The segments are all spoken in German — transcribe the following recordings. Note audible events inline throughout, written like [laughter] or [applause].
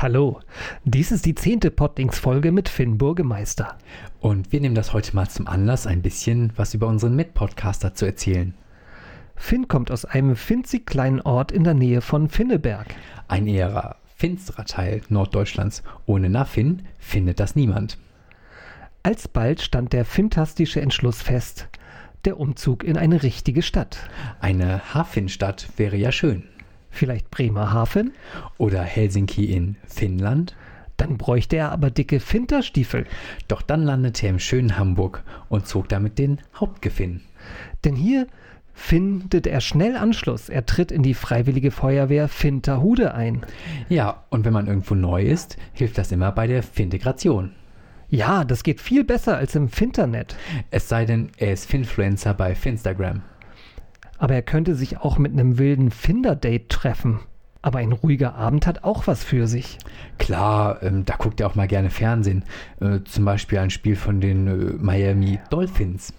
Hallo, dies ist die zehnte Poddings-Folge mit Finn Burgemeister. Und wir nehmen das heute mal zum Anlass, ein bisschen was über unseren Mitpodcaster zu erzählen. Finn kommt aus einem winzig kleinen Ort in der Nähe von Finneberg. Ein eher finsterer Teil Norddeutschlands. Ohne Naffin findet das niemand. Alsbald stand der fantastische Entschluss fest. Der Umzug in eine richtige Stadt. Eine Hafenstadt wäre ja schön. Vielleicht Bremerhaven? Oder Helsinki in Finnland? Dann bräuchte er aber dicke Finterstiefel. Doch dann landete er im schönen Hamburg und zog damit den Hauptgefinn. Denn hier findet er schnell Anschluss. Er tritt in die Freiwillige Feuerwehr Finterhude ein. Ja, und wenn man irgendwo neu ist, hilft das immer bei der Fintegration. Ja, das geht viel besser als im Finternet. Es sei denn, er ist Finfluencer bei Finstagram. Aber er könnte sich auch mit einem wilden Finder-Date treffen. Aber ein ruhiger Abend hat auch was für sich. Klar, ähm, da guckt er auch mal gerne Fernsehen. Äh, zum Beispiel ein Spiel von den äh, Miami Dolphins.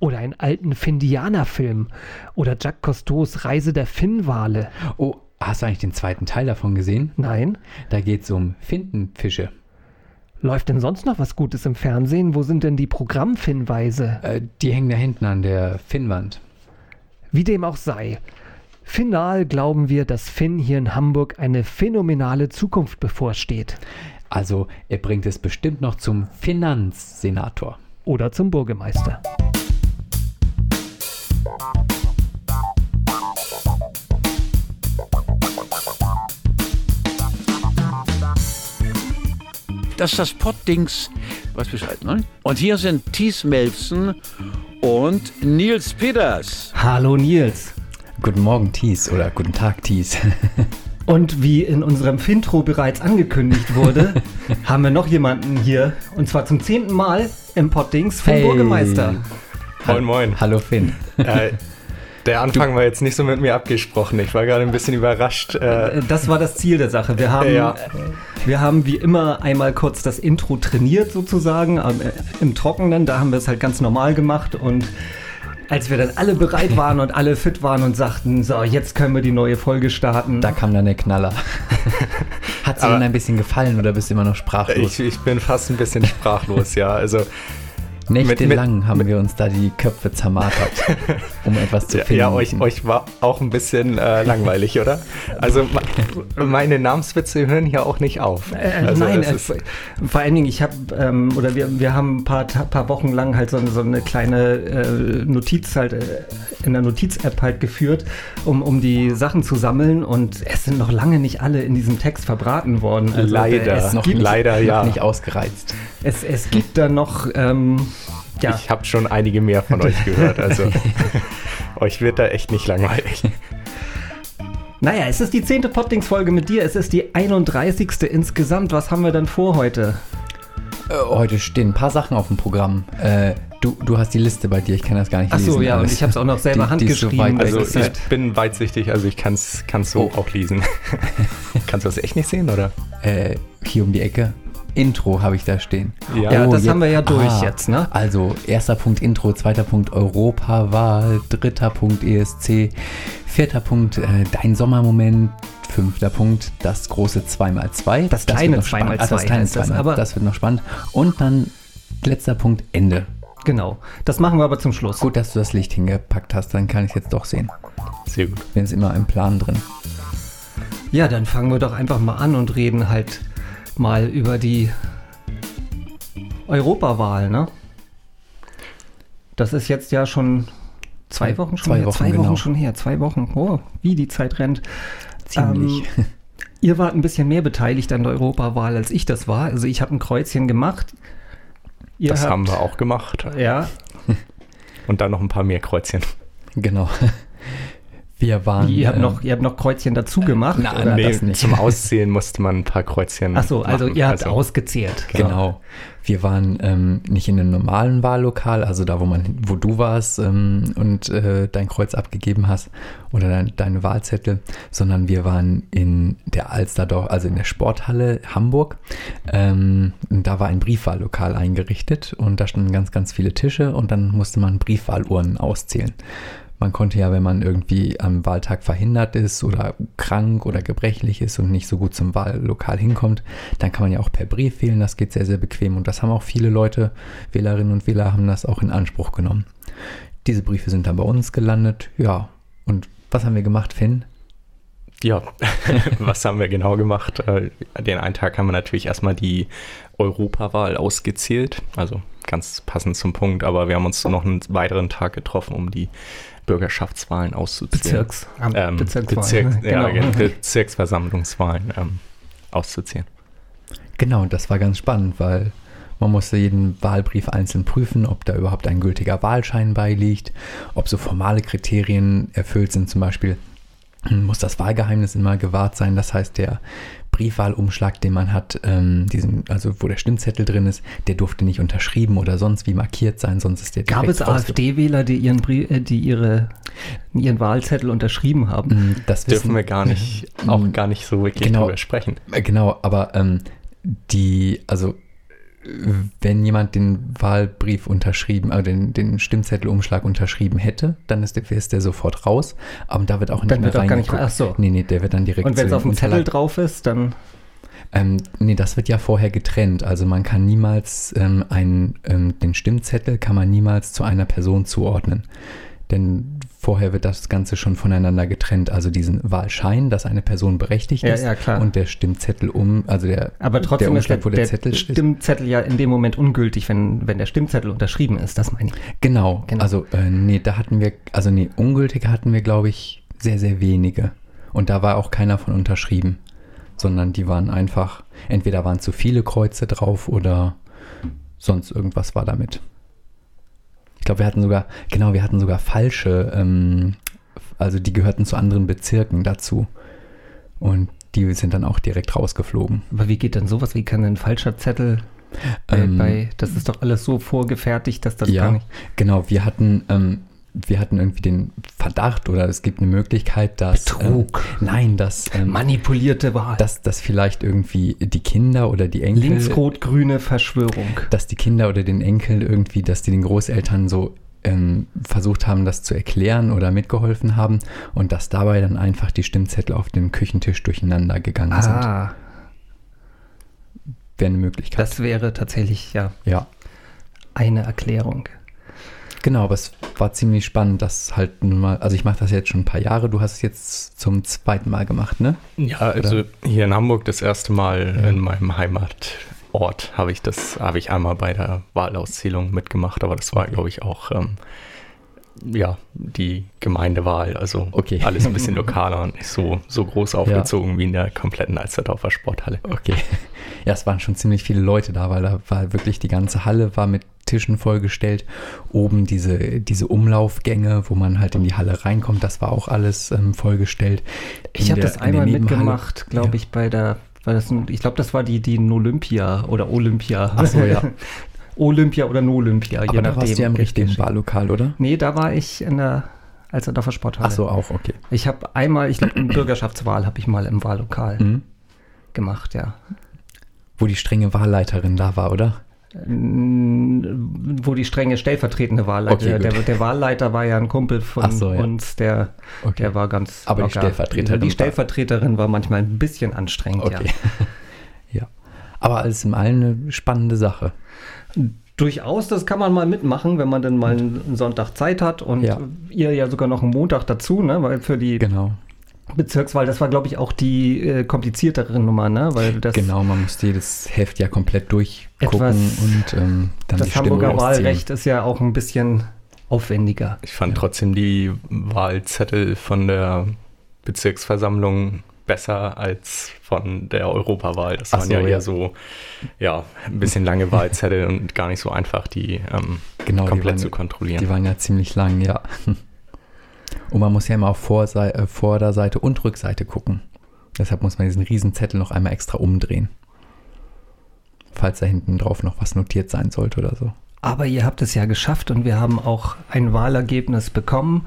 Oder einen alten Findianer-Film. Oder Jacques Cousteaus Reise der Finnwale. Oh, hast du eigentlich den zweiten Teil davon gesehen? Nein? Da geht es um Findenfische. Läuft denn sonst noch was Gutes im Fernsehen? Wo sind denn die Programmfinnweise? Äh, die hängen da hinten an der Finnwand. Wie dem auch sei. Final glauben wir, dass Finn hier in Hamburg eine phänomenale Zukunft bevorsteht. Also er bringt es bestimmt noch zum Finanzsenator. Oder zum Bürgermeister. Das ist das Poddings. Weiß Bescheid, ne? Und hier sind Thies Melfsen und Nils Peters. Hallo Nils. Guten Morgen, Thies, oder guten Tag, Thies. [laughs] Und wie in unserem Fintro bereits angekündigt wurde, [laughs] haben wir noch jemanden hier. Und zwar zum zehnten Mal im Poddings, Finn Hey. Burgemeister. Moin, moin. Hallo Finn. Äh, der Anfang war jetzt nicht so mit mir abgesprochen. Ich war gerade ein bisschen überrascht. Äh, Äh, Das war das Ziel der Sache. Wir haben, Ja. wir haben wie immer einmal kurz das Intro trainiert sozusagen äh, im Trockenen. Da haben wir es halt ganz normal gemacht und als wir dann alle bereit waren und alle fit waren und sagten, so, jetzt können wir die neue Folge starten. Da kam dann der Knaller. Hat sie Aber- denn ein bisschen gefallen oder bist du immer noch sprachlos? ich, ich bin fast ein bisschen sprachlos, ja. Also, Nächtelang haben wir uns da die Köpfe zermartert, [laughs] um etwas zu ja, finden. ja euch, euch war auch ein bisschen äh, langweilig, oder? Also, meine Namenswitze hören hier auch nicht auf. Äh, also, nein, es äh, vor allen Dingen, ich habe, ähm, oder wir, wir haben ein paar, paar Wochen lang halt so, eine- so eine kleine äh, Notiz halt äh, in der Notiz-App halt geführt, um, um die Sachen zu sammeln und es sind noch lange nicht alle in diesem Text verbraten worden. Also, Leider. Es noch gibt, nicht, leider, noch ja. nicht ausgereizt. es, es gibt da noch, ähm, ja, Ich habe schon einige mehr von euch gehört. Also, [laughs] euch wird da echt nicht langweilig. naja, es ist die zehnte Poddings-Folge mit dir, es ist die 31. insgesamt. Was haben wir denn vor heute? Äh, heute stehen ein paar Sachen auf dem Programm. Äh, du, du hast die Liste bei dir, ich kann das gar nicht Ach lesen. so, ja, und ich habe es auch noch selber Die- die ist so handgeschrieben. Also, ich bin weitsichtig, also ich kann es so Oh. auch lesen. [laughs] Kannst du das echt nicht sehen, oder? äh, hier um die Ecke. Intro habe ich da stehen. Ja, das haben wir ja durch jetzt, ne? Also, erster Punkt Intro, zweiter Punkt Europawahl, dritter Punkt ESC, vierter Punkt äh, Dein Sommermoment, fünfter Punkt das große 2x2. Das wird kleine noch spannend. 2x2 Ah, das kleine heißt das, 2x2, aber- das wird noch spannend. Und dann letzter Punkt Ende. Genau, das machen wir aber zum Schluss. Gut, dass du das Licht hingepackt hast, dann kann ich es jetzt doch sehen. Sehr gut. Bin jetzt immer im Plan drin. Ja, dann fangen wir doch einfach mal an und reden halt mal über die Europawahl, ne? Das ist jetzt ja schon zwei Zwei- Wochen schon zwei her. Wochen, zwei Wochen genau. schon her, zwei Wochen. Oh, wie die Zeit rennt. Ziemlich. Ähm, ihr wart ein bisschen mehr beteiligt an der Europawahl, als ich das war. Also ich habe ein Kreuzchen gemacht. Ihr Das habt, haben wir auch gemacht. Ja, [laughs] Und dann noch ein paar mehr Kreuzchen. genau. Wir waren. wie, ihr, habt äh, noch, ihr habt noch Kreuzchen dazu gemacht. na, oder? na, das nicht. Zum Auszählen musste man ein paar Kreuzchen. Ach so, also machen. ihr habt Also, ausgezählt. Genau. Wir waren ähm, nicht in einem normalen Wahllokal, also da, wo man, wo du warst ähm, und äh, dein Kreuz abgegeben hast oder dein, deine Wahlzettel, sondern wir waren in der Alsterdorf, also in der Sporthalle Hamburg. Ähm, und da war ein Briefwahllokal eingerichtet und da standen ganz, ganz viele Tische und dann musste man Briefwahlurnen auszählen. Man konnte ja, wenn man irgendwie am Wahltag verhindert ist oder krank oder gebrechlich ist und nicht so gut zum Wahllokal hinkommt, dann kann man ja auch per Brief wählen. Das geht sehr, sehr bequem. Und das haben auch viele Leute, Wählerinnen und Wähler, haben das auch in Anspruch genommen. Diese Briefe sind dann bei uns gelandet. Ja, und was haben wir gemacht, Finn? Ja, [laughs] was haben wir genau gemacht? Äh, den einen Tag haben wir natürlich erstmal die Europawahl ausgezählt, also ganz passend zum Punkt, aber wir haben uns noch einen weiteren Tag getroffen, um die Bürgerschaftswahlen auszuzählen. Bezirks, ähm, Bezirks, ja, genau. Bezirksversammlungswahlen ähm, auszuzählen. Genau, das war ganz spannend, weil man musste jeden Wahlbrief einzeln prüfen, ob da überhaupt ein gültiger Wahlschein beiliegt, ob so formale Kriterien erfüllt sind, zum Beispiel muss das Wahlgeheimnis immer gewahrt sein. Das heißt, der Briefwahlumschlag, den man hat, ähm, diesen, also wo der Stimmzettel drin ist, der durfte nicht unterschrieben oder sonst wie markiert sein, sonst ist der Gab es AfD-Wähler, die ihren Brief, äh, die ihre, ihren Wahlzettel unterschrieben haben? Mm, das dürfen wir gar nicht, [laughs] auch gar nicht so wirklich genau, drüber sprechen. Äh, genau, aber ähm, die, also wenn jemand den Wahlbrief unterschrieben, also den, den Stimmzettelumschlag unterschrieben hätte, dann ist der, ist der sofort raus. Aber da wird auch nicht dann mehr wird auch gar nicht, ach so. Nee, nee, der wird dann direkt Und wenn es auf dem Zettel drauf ist, dann ähm, nee, das wird ja vorher getrennt. Also man kann niemals ähm, einen, ähm, den Stimmzettel kann man niemals zu einer Person zuordnen. Denn vorher wird das Ganze schon voneinander getrennt. Also diesen Wahlschein, dass eine Person berechtigt ja, ist ja, und der Stimmzettel um, also der, Aber trotzdem der Umschlag, ist der, der Zettel Stimmzettel ist. ja in dem Moment ungültig, wenn, wenn der Stimmzettel unterschrieben ist, das meine ich. Genau, genau. also äh, nee, da hatten wir, also nee, ungültige hatten wir, glaube ich, sehr, sehr wenige. Und da war auch keiner von unterschrieben, sondern die waren einfach, entweder waren zu viele Kreuze drauf oder sonst irgendwas war damit. Ich glaube, wir hatten sogar, genau, wir hatten sogar falsche, ähm, also die gehörten zu anderen Bezirken dazu. Und die sind dann auch direkt rausgeflogen. Aber wie geht denn sowas? Wie kann ein falscher Zettel ähm, bei, das ist doch alles so vorgefertigt, dass das ja, gar nicht. Genau, wir hatten, ähm, wir hatten irgendwie den Verdacht oder es gibt eine Möglichkeit, dass. Betrug. Ähm, nein, dass. Ähm, Manipulierte Wahl. Dass, dass vielleicht irgendwie die Kinder oder die Enkel. Linksrot-grüne Verschwörung. Dass die Kinder oder den Enkel irgendwie, dass die den Großeltern so ähm, versucht haben, das zu erklären oder mitgeholfen haben und dass dabei dann einfach die Stimmzettel auf dem Küchentisch durcheinander gegangen ah. sind. Wäre eine Möglichkeit. Das wäre tatsächlich, ja. Ja. Eine Erklärung. Genau, aber es war ziemlich spannend, dass halt nun mal, also ich mache das jetzt schon ein paar Jahre, du hast es jetzt zum zweiten Mal gemacht, ne? Ja, also Oder? hier in Hamburg das erste Mal ja. in meinem Heimatort habe ich das, habe ich einmal bei der Wahlauszählung mitgemacht, aber das war, glaube ich, auch ähm, ja, die Gemeindewahl, also okay. alles ein bisschen [laughs] lokaler und nicht so, so groß aufgezogen ja. wie in der kompletten Alsterdorfer Sporthalle. Okay. Ja, es waren schon ziemlich viele Leute da, weil da war wirklich die ganze Halle war mit Tischen vollgestellt. Oben diese, diese Umlaufgänge, wo man halt in die Halle reinkommt, das war auch alles ähm, vollgestellt. Ich habe das einmal mitgemacht, glaube ja. ich, bei der, war das, ich glaube, das war die, die Olympia oder Olympia. Achso, ja. [laughs] Olympia oder No-Olympia, je nachdem. warst du ja im richtigen Wahllokal, oder? Nee, da war ich in der Alsterdorfer Sporthalle. Ach so, auch, okay. Ich habe einmal, ich glaube, eine Bürgerschaftswahl habe ich mal im Wahllokal mhm. gemacht, ja. Wo die strenge Wahlleiterin da war, oder? Wo die strenge stellvertretende Wahlleiter. Okay, der, der, Wahlleiter war ja ein Kumpel von so, ja. uns, der, okay. der war ganz. Aber locker. die Stellvertreterin. Die Stellvertreterin war manchmal ein bisschen anstrengend, okay. ja. [laughs] ja. Aber alles in allem eine spannende Sache. Durchaus, das kann man mal mitmachen, wenn man dann mal einen Sonntag Zeit hat und ja. ihr ja sogar noch einen Montag dazu, ne? Weil für die genau. Bezirkswahl, das war, glaube ich, auch die äh, kompliziertere Nummer, ne? Weil das genau, man musste jedes Heft ja komplett durchgucken und ähm, dann Das die Hamburger Stimme Wahlrecht ist ja auch ein bisschen aufwendiger. Ich fand ja. trotzdem die Wahlzettel von der Bezirksversammlung besser als von der Europawahl. Das Ach waren so, ja eher ja. so, ja, ein bisschen lange Wahlzettel und gar nicht so einfach, die ähm, genau, komplett die waren, zu kontrollieren. Die waren ja ziemlich lang, ja. Und man muss ja immer auf Vorse äh, Vorderseite und Rückseite gucken. Deshalb muss man diesen Riesenzettel noch einmal extra umdrehen. Falls da hinten drauf noch was notiert sein sollte oder so. Aber ihr habt es ja geschafft und wir haben auch ein Wahlergebnis bekommen.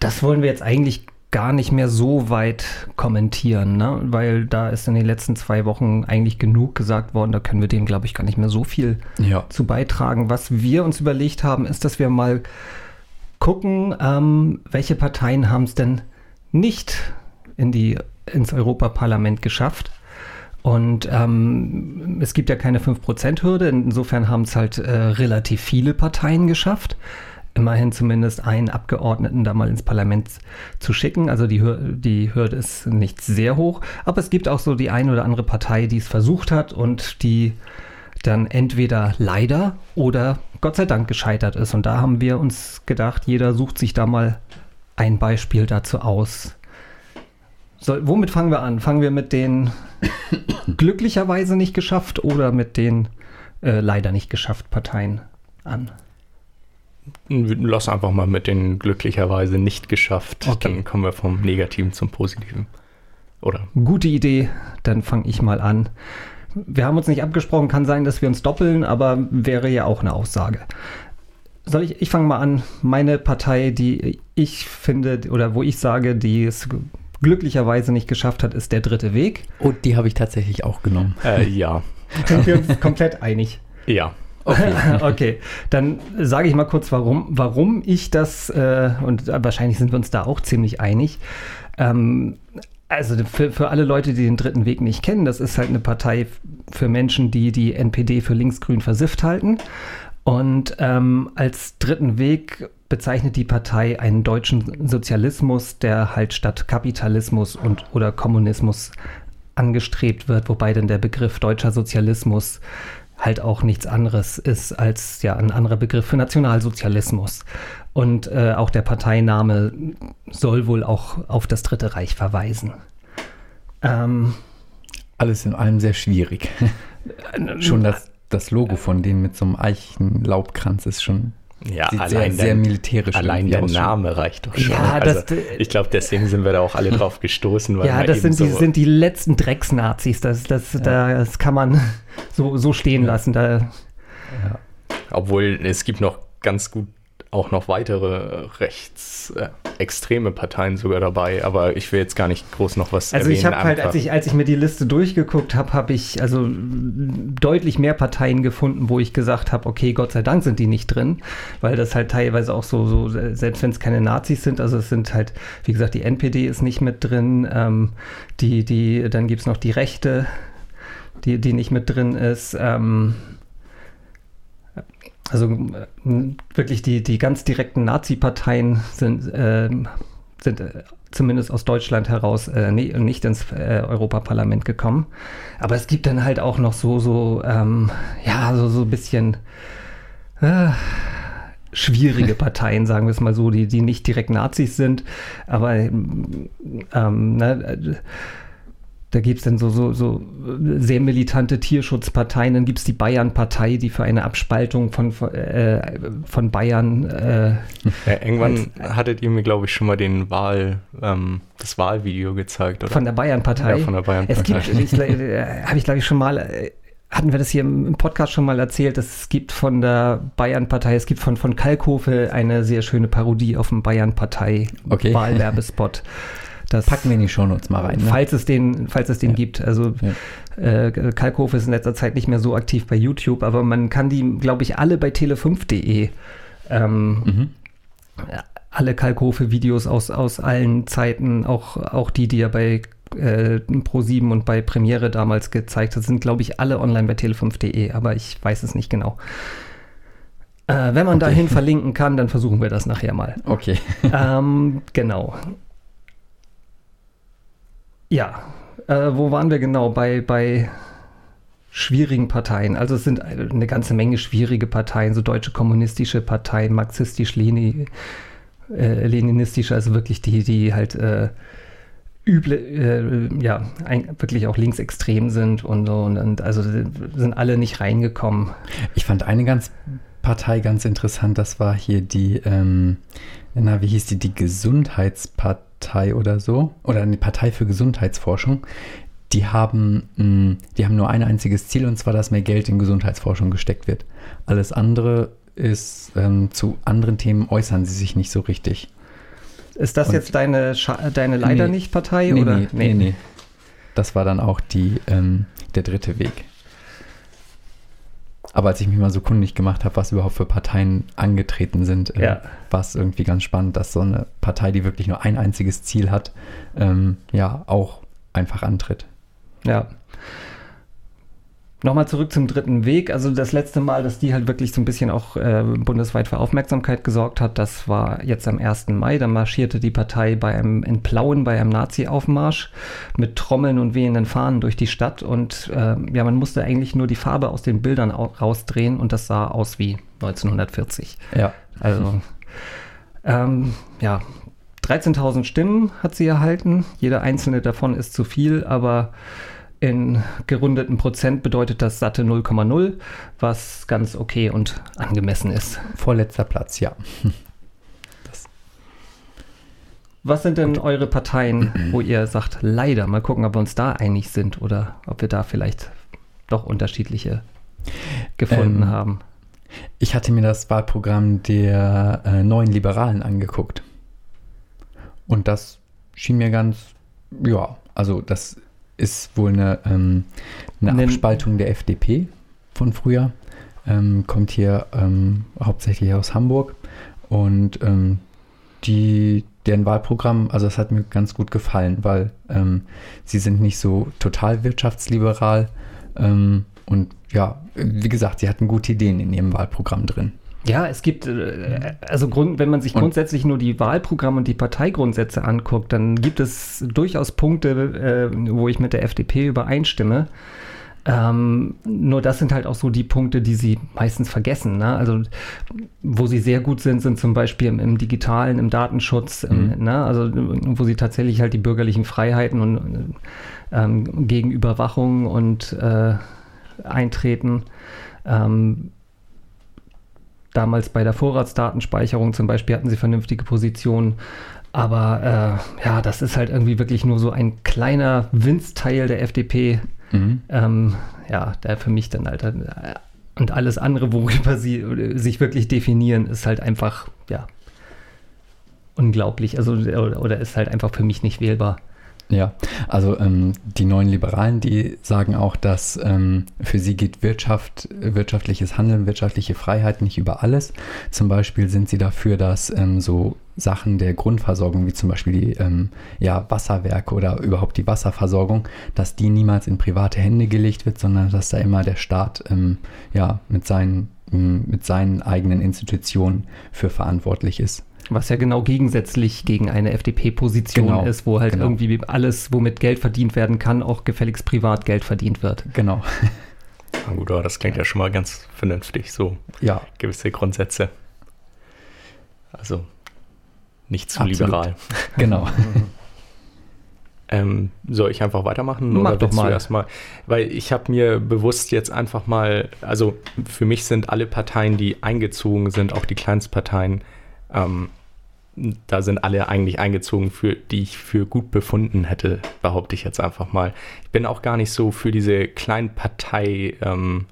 Das wollen wir jetzt eigentlich gar nicht mehr so weit kommentieren, ne? weil da ist in den letzten zwei Wochen eigentlich genug gesagt worden. Da können wir dem, glaube ich, gar nicht mehr so viel ja. zu beitragen. Was wir uns überlegt haben, ist, dass wir mal gucken, ähm, welche Parteien haben es denn nicht in die, ins Europaparlament geschafft. Und ähm, es gibt ja keine 5%-Hürde, insofern haben es halt äh, relativ viele Parteien geschafft immerhin zumindest einen Abgeordneten da mal ins Parlament zu schicken. Also die, die Hürde ist nicht sehr hoch. Aber es gibt auch so die eine oder andere Partei, die es versucht hat und die dann entweder leider oder Gott sei Dank gescheitert ist. Und da haben wir uns gedacht, jeder sucht sich da mal ein Beispiel dazu aus. So, womit fangen wir an? Fangen wir mit den [coughs] glücklicherweise nicht geschafft oder mit den äh, leider nicht geschafft Parteien an? Lass einfach mal mit den glücklicherweise nicht geschafft. Okay. Dann kommen wir vom Negativen zum Positiven. Oder? Gute Idee, dann fange ich mal an. Wir haben uns nicht abgesprochen, kann sein, dass wir uns doppeln, aber wäre ja auch eine Aussage. Soll ich, ich fange mal an. Meine Partei, die ich finde oder wo ich sage, die es glücklicherweise nicht geschafft hat, ist der dritte Weg. Und oh, die habe ich tatsächlich auch genommen. Äh, ja. [laughs] Sind wir uns komplett einig? Ja. Okay, [laughs] okay. dann sage ich mal kurz, warum, warum ich das, äh, und wahrscheinlich sind wir uns da auch ziemlich einig. Ähm, also für, für alle Leute, die den dritten Weg nicht kennen, das ist halt eine Partei für Menschen, die die NPD für linksgrün versifft halten. Und ähm, als dritten Weg bezeichnet die Partei einen deutschen Sozialismus, der halt statt Kapitalismus und oder Kommunismus angestrebt wird, wobei dann der Begriff deutscher Sozialismus halt auch nichts anderes ist als ja ein anderer Begriff für Nationalsozialismus. Und äh, auch der Parteiname soll wohl auch auf das Dritte Reich verweisen. Ähm, Alles in allem sehr schwierig. [laughs] schon das, das Logo von denen mit so einem Eichenlaubkranz ist schon ja, Sieht allein sehr, sehr militärisch Allein der Name reicht doch schon. Ja, also, das, ich glaube, deswegen sind wir da auch alle [laughs] drauf gestoßen. ja, das sind, so die, sind die letzten Drecksnazis. Das, das, ja. das kann man so, so stehen lassen. Da, ja. Obwohl es gibt noch ganz gut auch noch weitere rechtsextreme äh, Parteien sogar dabei, aber ich will jetzt gar nicht groß noch was also erwähnen. Also ich habe halt, als ich, als ich mir die Liste durchgeguckt habe, habe ich also deutlich mehr Parteien gefunden, wo ich gesagt habe, okay, Gott sei Dank sind die nicht drin, weil das halt teilweise auch so, so selbst wenn es keine Nazis sind, also es sind halt, wie gesagt, die NPD ist nicht mit drin, ähm, die, die, dann gibt es noch die Rechte, die, die nicht mit drin ist, ähm, also äh, wirklich die, die ganz direkten Nazi-Parteien sind, äh, sind äh, zumindest aus Deutschland heraus äh, nie, nicht ins äh, Europaparlament gekommen. Aber es gibt dann halt auch noch so, so, ähm, ja, so, so ein bisschen äh, schwierige [laughs] Parteien, sagen wir es mal so, die, die nicht direkt Nazis sind, aber ähm, ne, da gibt es dann so, so, so sehr militante Tierschutzparteien. Dann gibt es die Bayern-Partei, die für eine Abspaltung von, von, äh, von Bayern. Äh, ja, irgendwann als, hattet ihr mir, glaube ich, schon mal den Wahl, ähm, das Wahlvideo gezeigt, oder? Von der Bayern-Partei. Ja, von der Bayern-Partei. Es gibt, äh, habe ich, glaube ich, schon mal äh, hatten wir das hier im Podcast schon mal erzählt, es gibt von der Bayern-Partei, es gibt von, von Kalkofe eine sehr schöne Parodie auf dem Bayern-Partei-Wahlwerbespot. Okay. Das packen wir in die Shownotes mal rein. Ne? Falls es den, falls es den ja. gibt. Also ja. äh, Kalkhof ist in letzter Zeit nicht mehr so aktiv bei YouTube, aber man kann die, glaube ich, alle bei tele5.de ähm, mhm. alle Kalkhofe-Videos aus, aus allen Zeiten, auch, auch die, die er bei äh, Pro7 und bei Premiere damals gezeigt hat, sind, glaube ich, alle online bei tele5.de, aber ich weiß es nicht genau. Äh, wenn man okay. dahin verlinken kann, dann versuchen wir das nachher mal. Okay. Ähm, genau. Ja, äh, wo waren wir genau? Bei, bei schwierigen Parteien. Also es sind eine ganze Menge schwierige Parteien, so deutsche kommunistische Parteien, marxistisch-leninistische, äh, also wirklich die, die halt äh, üble, äh, ja, ein, wirklich auch linksextrem sind und so. Und, und, also sind alle nicht reingekommen. Ich fand eine ganz Partei ganz interessant, das war hier die, ähm, na, wie hieß die, die Gesundheitspartei. Partei oder so, oder eine Partei für Gesundheitsforschung, die haben, mh, mm, die haben nur ein einziges Ziel und zwar, dass mehr Geld in Gesundheitsforschung gesteckt wird. Alles andere ist, ähm, zu anderen Themen äußern sie sich nicht so richtig. Ist das und jetzt deine, deine leider nee, nicht Partei? Nee, oder? Nee, nee, nee. Das war dann auch die, ähm, der dritte Weg. Aber als ich mich mal so kundig gemacht habe, was überhaupt für Parteien angetreten sind, äh, Ja. war es irgendwie ganz spannend, dass so eine Partei, die wirklich nur ein einziges Ziel hat, ähm, ja auch einfach antritt. Ja. Nochmal zurück zum dritten Weg. Also das letzte Mal, dass die halt wirklich so ein bisschen auch äh, bundesweit für Aufmerksamkeit gesorgt hat, das war jetzt am 1. Mai. Da marschierte die Partei bei einem in Plauen bei einem Nazi-Aufmarsch mit Trommeln und wehenden Fahnen durch die Stadt. Und äh, ja, man musste eigentlich nur die Farbe aus den Bildern au rausdrehen und das sah aus wie 1940. Ja. Also, ähm, ja, 13.000 Stimmen hat sie erhalten. Jeder einzelne davon ist zu viel, aber in gerundeten Prozent bedeutet das satte 0,0, was ganz okay und angemessen ist. Vorletzter Platz, ja. Was sind denn eure Parteien, wo ihr sagt, leider, mal gucken, ob wir uns da einig sind oder ob wir da vielleicht doch unterschiedliche gefunden Ähm, haben? Ich hatte mir das Wahlprogramm der äh, neuen Liberalen angeguckt. Und das schien mir ganz, ja, also das ist wohl eine, ähm, eine Nen- Abspaltung der FDP von früher. Ähm, kommt hier ähm, hauptsächlich aus Hamburg. Und ähm, die, deren Wahlprogramm, also das hat mir ganz gut gefallen, weil ähm, sie sind nicht so total wirtschaftsliberal. Ähm, und ja, wie gesagt, sie hatten gute Ideen in ihrem Wahlprogramm drin. Ja, es gibt, äh, also Grund, wenn man sich Und- grundsätzlich nur die Wahlprogramme und die Parteigrundsätze anguckt, dann gibt es durchaus Punkte, äh, wo ich mit der FDP übereinstimme. Ähm, nur das sind halt auch so die Punkte, die sie meistens vergessen. Ne? Also wo sie sehr gut sind, sind zum Beispiel im, im Digitalen, im Datenschutz, im, Mhm. ne? also wo sie tatsächlich halt die bürgerlichen Freiheiten und ähm, gegen Überwachung und äh, eintreten. Ähm, damals bei der Vorratsdatenspeicherung zum Beispiel hatten sie vernünftige Positionen. Aber äh, ja, das ist halt irgendwie wirklich nur so ein kleiner Winzteil der FDP, Mhm. ähm, ja, der für mich dann halt, äh, und alles andere, worüber sie äh, sich wirklich definieren, ist halt einfach, ja, unglaublich. Also, oder, oder ist halt einfach für mich nicht wählbar. Ja, also ähm, die neuen Liberalen, die sagen auch, dass ähm, für sie geht Wirtschaft, wirtschaftliches Handeln, wirtschaftliche Freiheit nicht über alles. Zum Beispiel sind sie dafür, dass ähm, so Sachen der Grundversorgung, wie zum Beispiel die ähm, ja, Wasserwerke oder überhaupt die Wasserversorgung, dass die niemals in private Hände gelegt wird, sondern dass da immer der Staat ähm, ja, mit, seinen, mit seinen eigenen Institutionen für verantwortlich ist. Was ja genau gegensätzlich gegen eine FDP-Position Genau, ist, wo halt genau. irgendwie alles, womit Geld verdient werden kann, auch gefälligst privat Geld verdient wird. Genau. Na gut, aber das klingt ja schon mal ganz vernünftig, so Ja, gewisse Grundsätze. Also nicht zu Absolut. liberal. [laughs] genau. Ähm, soll ich einfach weitermachen? Mach oder doch mal. erstmal? Weil ich habe mir bewusst jetzt einfach mal, also für mich sind alle Parteien, die eingezogen sind, auch die Kleinstparteien, ähm, da sind alle eigentlich eingezogen, für die ich für gut befunden hätte, behaupte ich jetzt einfach mal. Ich bin auch gar nicht so für diese Kleinpartei, ähm,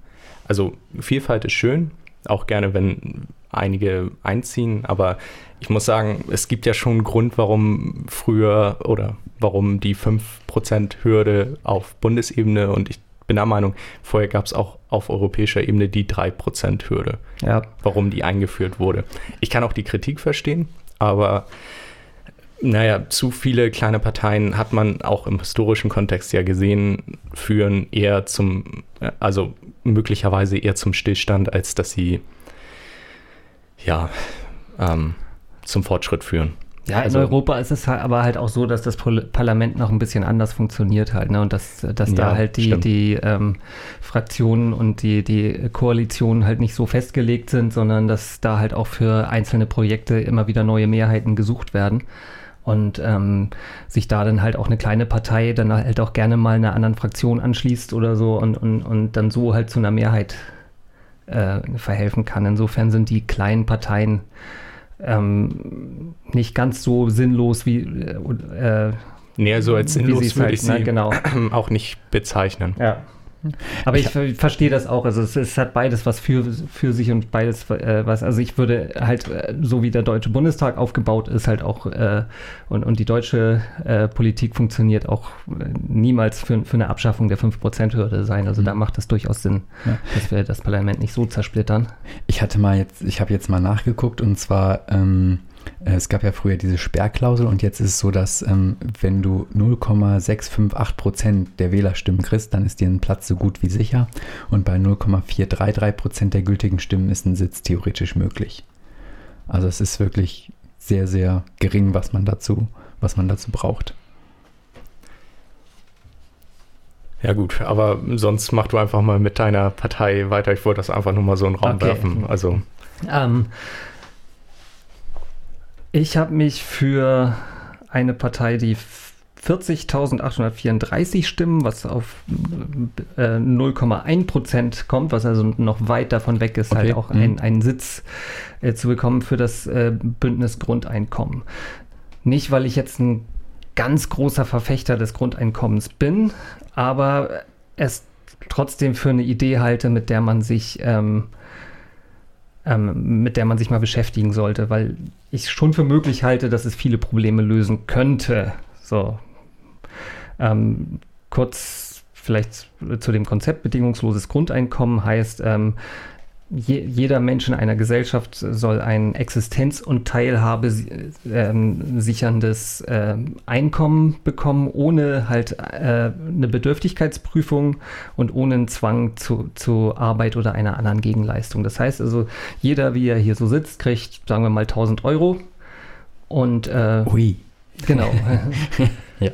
also Vielfalt ist schön, auch gerne, wenn einige einziehen, aber ich muss sagen, es gibt ja schon einen Grund, warum früher oder warum die 5%-Hürde auf Bundesebene und ich bin der Meinung, vorher gab es auch auf europäischer Ebene die 3%-Hürde, Ja, warum die eingeführt wurde. Ich kann auch die Kritik verstehen, aber naja, zu viele kleine Parteien hat man auch im historischen Kontext ja gesehen, führen eher zum, also möglicherweise eher zum Stillstand, als dass sie ja ähm, zum Fortschritt führen. Ja, in Also- Europa ist es halt aber halt auch so, dass das Parlament noch ein bisschen anders funktioniert halt, ne? Und dass, dass da Ja, halt die, stimmt. die ähm, Fraktionen und die, die Koalitionen halt nicht so festgelegt sind, sondern dass da halt auch für einzelne Projekte immer wieder neue Mehrheiten gesucht werden. Und ähm, sich da dann halt auch eine kleine Partei dann halt auch gerne mal einer anderen Fraktion anschließt oder so und, und, und dann so halt zu einer Mehrheit äh, verhelfen kann. Insofern sind die kleinen Parteien ähm, nicht ganz so sinnlos wie äh, Nee, so als Wie sinnlos würde halt, ich ne, sie genau. [clears throat] auch nicht bezeichnen. ja. Aber ich, ich verstehe das auch. Also es, es, hat beides was für, für sich und beides äh, was. Also ich würde halt, äh, so wie der Deutsche Bundestag aufgebaut ist, halt auch äh, und, und die deutsche äh, Politik funktioniert auch äh, niemals für, für eine Abschaffung der 5%-Hürde sein. Also mhm. da macht es durchaus Sinn, ja. dass wir das Parlament nicht so zersplittern. Ich hatte mal jetzt, ich habe jetzt mal nachgeguckt und zwar ähm, äh, es gab ja früher diese Sperrklausel und jetzt ist es so, dass ähm, wenn du 0,658 Prozent der Wählerstimmen kriegst, dann ist dir ein Platz so gut wie sicher und bei 0,433 Prozent der gültigen Stimmen ist ein Sitz theoretisch möglich. Also es ist wirklich sehr, sehr gering, was man dazu, was man dazu braucht. Ja gut, aber sonst mach du einfach mal mit deiner Partei weiter. Ich wollte das einfach nur mal so in den Raum okay. werfen. Also ähm, ich habe mich für eine Partei, die 40.834 Stimmen, was auf äh, 0,1 Prozent kommt, was also noch weit davon weg ist, halt okay. halt auch mhm. ein, einen Sitz äh, zu bekommen für das äh, Bündnis Grundeinkommen. Nicht, weil ich jetzt ein ganz großer Verfechter des Grundeinkommens bin, aber es trotzdem für eine Idee halte, mit der man sich ähm, ähm, mit der man sich mal beschäftigen sollte, weil ich schon für möglich halte, dass es viele Probleme lösen könnte. So. Ähm, kurz vielleicht zu dem Konzept bedingungsloses Grundeinkommen heißt, ähm, je, jeder Mensch in einer Gesellschaft soll ein Existenz- und Teilhabe äh, sicherndes äh, Einkommen bekommen, ohne halt äh, eine Bedürftigkeitsprüfung und ohne einen Zwang zu, zu Arbeit oder einer anderen Gegenleistung. Das heißt also, jeder, wie er hier so sitzt, kriegt, sagen wir mal, 1000 Euro. Und äh, Ui. genau. [laughs] [laughs] ja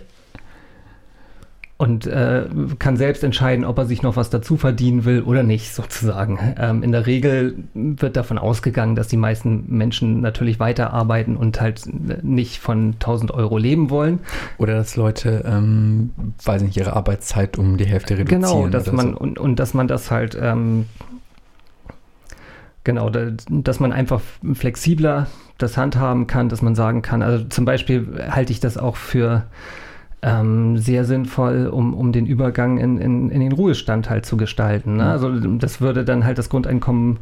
und äh, kann selbst entscheiden, ob er sich noch was dazu verdienen will oder nicht, sozusagen. Ähm, in der Regel wird davon ausgegangen, dass die meisten Menschen natürlich weiterarbeiten und halt nicht von 1000 Euro leben wollen. Oder dass Leute, ähm, weiß nicht, ihre Arbeitszeit um die Hälfte reduzieren. Genau, dass man, so. und, und dass man das halt, ähm, genau, da, dass man einfach flexibler das handhaben kann, dass man sagen kann, also zum Beispiel halte ich das auch für ähm, sehr sinnvoll, um, um den Übergang in, in, in den Ruhestand halt zu gestalten. Ne? Also das würde dann halt das Grundeinkommen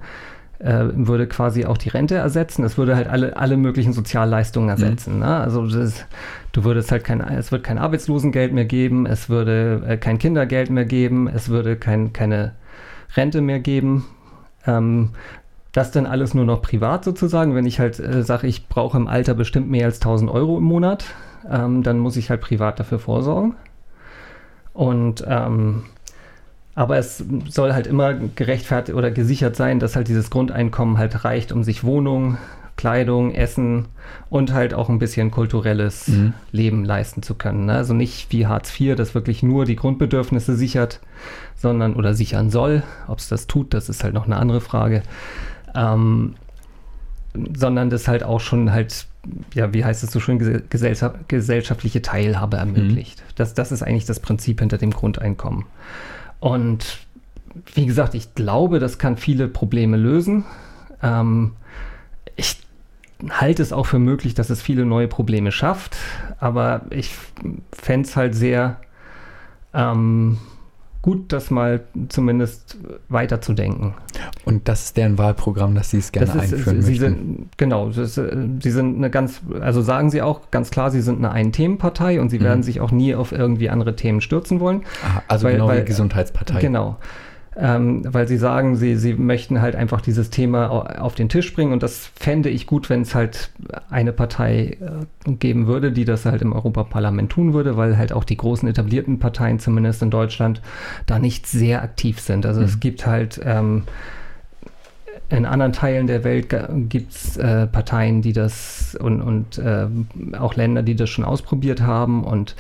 äh, würde quasi auch die Rente ersetzen. Das würde halt alle, alle möglichen Sozialleistungen ersetzen. Mhm. Ne? Also das, du würdest halt kein, es wird kein Arbeitslosengeld mehr geben, es würde äh, kein Kindergeld mehr geben, es würde kein, keine Rente mehr geben. Ähm, das dann alles nur noch privat sozusagen. Wenn ich halt äh, sage, ich brauche im Alter bestimmt mehr als 1000 Euro im Monat, ähm, dann muss ich halt privat dafür vorsorgen. Und ähm, aber es soll halt immer gerechtfertigt oder gesichert sein, dass halt dieses Grundeinkommen halt reicht, um sich Wohnung, Kleidung, Essen und halt auch ein bisschen kulturelles mhm. Leben leisten zu können. Ne? Also nicht wie Hartz IV, das wirklich nur die Grundbedürfnisse sichert, sondern oder sichern soll. Ob es das tut, das ist halt noch eine andere Frage. Ähm, sondern das halt auch schon halt ja, wie heißt es so schön, gesellschaft, gesellschaftliche Teilhabe ermöglicht. Mhm. Das, das ist eigentlich das Prinzip hinter dem Grundeinkommen. Und wie gesagt, ich glaube, das kann viele Probleme lösen. Ähm, ich halte es auch für möglich, dass es viele neue Probleme schafft, aber ich fände es halt sehr ähm, gut, das mal zumindest weiterzudenken. Und das ist deren Wahlprogramm, dass sie es gerne ist, einführen sie möchten. Sind, genau, äh, sie sind eine ganz, also sagen sie auch ganz klar, sie sind eine Ein-Themen-Partei und sie mhm. werden sich auch nie auf irgendwie andere Themen stürzen wollen. Aha, also weil, genau weil, wie Gesundheitspartei. Genau ähm, weil sie sagen, sie, sie möchten halt einfach dieses Thema auf den Tisch bringen und das fände ich gut, wenn es halt eine Partei äh, geben würde, die das halt im Europaparlament tun würde, weil halt auch die großen etablierten Parteien, zumindest in Deutschland, da nicht sehr aktiv sind. Also mhm. es gibt halt ähm, in anderen Teilen der Welt gibt es äh, Parteien, die das und, und äh, auch Länder, die das schon ausprobiert haben und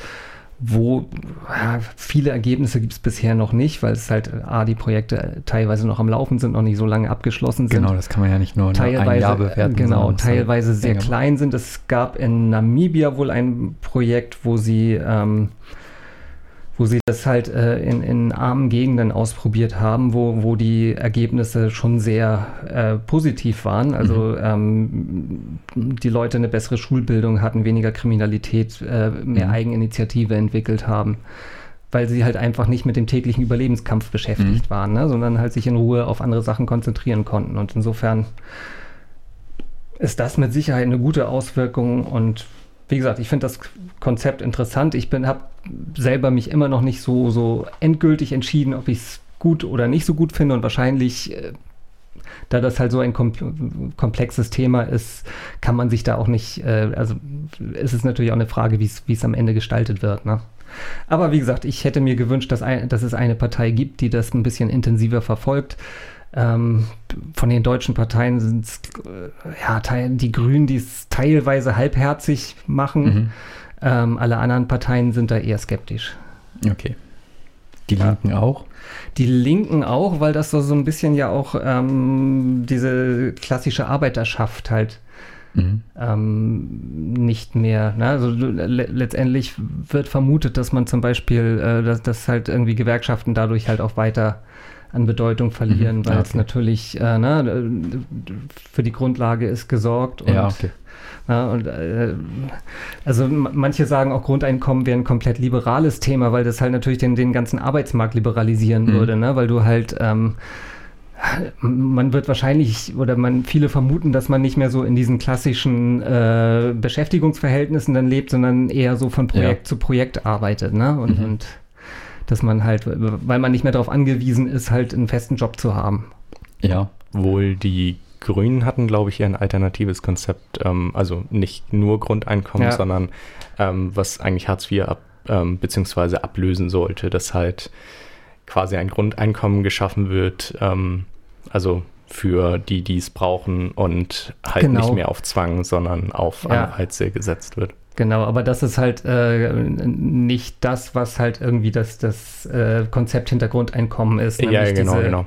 wo ja, viele Ergebnisse gibt es bisher noch nicht, weil es halt A, die Projekte teilweise noch am Laufen sind, noch nicht so lange abgeschlossen sind. Genau, das kann man ja nicht nur teilweise, ein Jahr bewerten. Genau, teilweise sehr klein sind. Es gab in Namibia wohl ein Projekt, wo sie ähm, wo sie das halt äh, in, in armen Gegenden ausprobiert haben, wo, wo die Ergebnisse schon sehr äh, positiv waren. Also mhm. ähm, die Leute eine bessere Schulbildung hatten, weniger Kriminalität, äh, mehr mhm. Eigeninitiative entwickelt haben. weil sie halt einfach nicht mit dem täglichen Überlebenskampf beschäftigt Mhm. waren, ne? sondern halt sich in Ruhe auf andere Sachen konzentrieren konnten. Und insofern ist das mit Sicherheit eine gute Auswirkung. Und wie gesagt, ich finde das Konzept interessant. Ich habe selber mich immer noch nicht so, so endgültig entschieden, ob ich es gut oder nicht so gut finde. Und wahrscheinlich, äh, da das halt so ein kom komplexes Thema ist, kann man sich da auch nicht, äh, also ist es natürlich auch eine Frage, wie es wie es am Ende gestaltet wird. Ne? Aber wie gesagt, ich hätte mir gewünscht, dass, ein, dass es eine Partei gibt, die das ein bisschen intensiver verfolgt. Ähm, von den deutschen Parteien sind es äh, ja, die Grünen, die es teilweise halbherzig machen. Mhm. Ähm, alle anderen Parteien sind da eher skeptisch. Okay. Die. Linken auch? Die Linken auch, weil das so, so ein bisschen ja auch ähm, diese klassische Arbeiterschaft halt Mhm. ähm, nicht mehr. Ne? Also le letztendlich wird vermutet, dass man zum Beispiel, äh, dass, dass halt irgendwie Gewerkschaften dadurch halt auch weiter an Bedeutung verlieren, Mhm, weil ja, es okay. natürlich äh, ne, für die Grundlage ist gesorgt und, ja, okay. ne, und äh, also manche sagen auch Grundeinkommen wäre ein komplett liberales Thema, weil das halt natürlich den, den ganzen Arbeitsmarkt liberalisieren Mhm. würde, ne? weil du halt ähm, man wird wahrscheinlich oder man viele vermuten, dass man nicht mehr so in diesen klassischen äh, Beschäftigungsverhältnissen dann lebt, sondern eher so von Projekt Ja. zu Projekt arbeitet, ne? Und, Mhm. und dass man halt, weil man nicht mehr darauf angewiesen ist, halt einen festen Job zu haben. Ja. Wohl die Grünen hatten, glaube ich, ein alternatives Konzept. Ähm, also nicht nur Grundeinkommen, Ja. sondern ähm, was eigentlich Hartz IV ab, ähm, beziehungsweise ablösen sollte, dass halt quasi ein Grundeinkommen geschaffen wird, ähm, also für die, die es brauchen und halt Genau. nicht mehr auf Zwang, sondern auf Ja. Anreize gesetzt wird. Genau, aber das ist halt äh, nicht das, was halt irgendwie das, das äh, Konzept hinter Grundeinkommen ist. Ja, genau, diese, genau.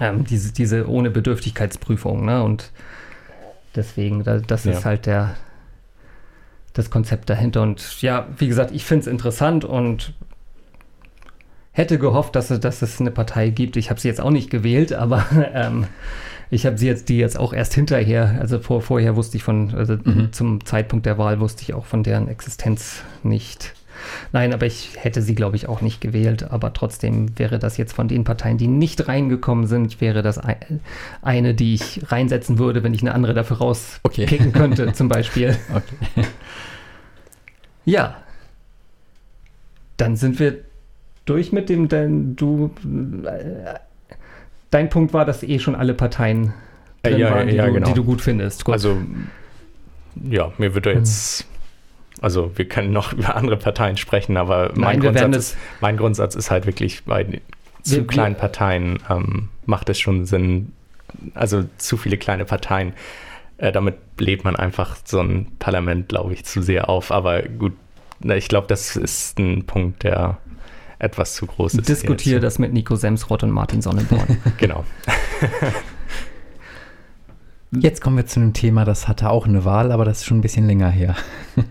ähm, diese, diese ohne Bedürftigkeitsprüfung, ne? Und deswegen, da, das Ja. ist halt der das Konzept dahinter. Und ja, wie gesagt, ich finde es interessant und hätte gehofft, dass es, dass es eine Partei gibt. Ich habe sie jetzt auch nicht gewählt, aber [laughs] ähm, ich habe sie jetzt, die jetzt auch erst hinterher, also vor, vorher wusste ich von, also Mhm. zum Zeitpunkt der Wahl wusste ich auch von deren Existenz nicht. Nein, aber ich hätte sie, glaube ich, auch nicht gewählt. Aber trotzdem wäre das jetzt von den Parteien, die nicht reingekommen sind, wäre das ein, eine, die ich reinsetzen würde, wenn ich eine andere dafür Okay. rauspicken könnte, [laughs] zum Beispiel. Okay. Ja. Dann sind wir durch mit dem, denn du, äh, dein Punkt war, dass eh schon alle Parteien drin ja, waren, die, ja, du, genau. die du gut findest. Gut. Also, ja, mir wird da jetzt, also wir können noch [laughs] über andere Parteien sprechen, aber mein, Nein, Grundsatz, ist, mein Grundsatz ist halt wirklich, bei den zu wir- kleinen Parteien ähm, macht es schon Sinn, also zu viele kleine Parteien, äh, damit bläht man einfach so ein Parlament, glaube ich, zu sehr auf. Aber gut, na, ich glaube, das ist ein Punkt, der etwas zu groß ist. Diskutiere das mit Nico Semsrott und Martin Sonnenborn. [laughs] Genau. Jetzt kommen wir zu einem Thema, das hatte auch eine Wahl, aber das ist schon ein bisschen länger her. [laughs]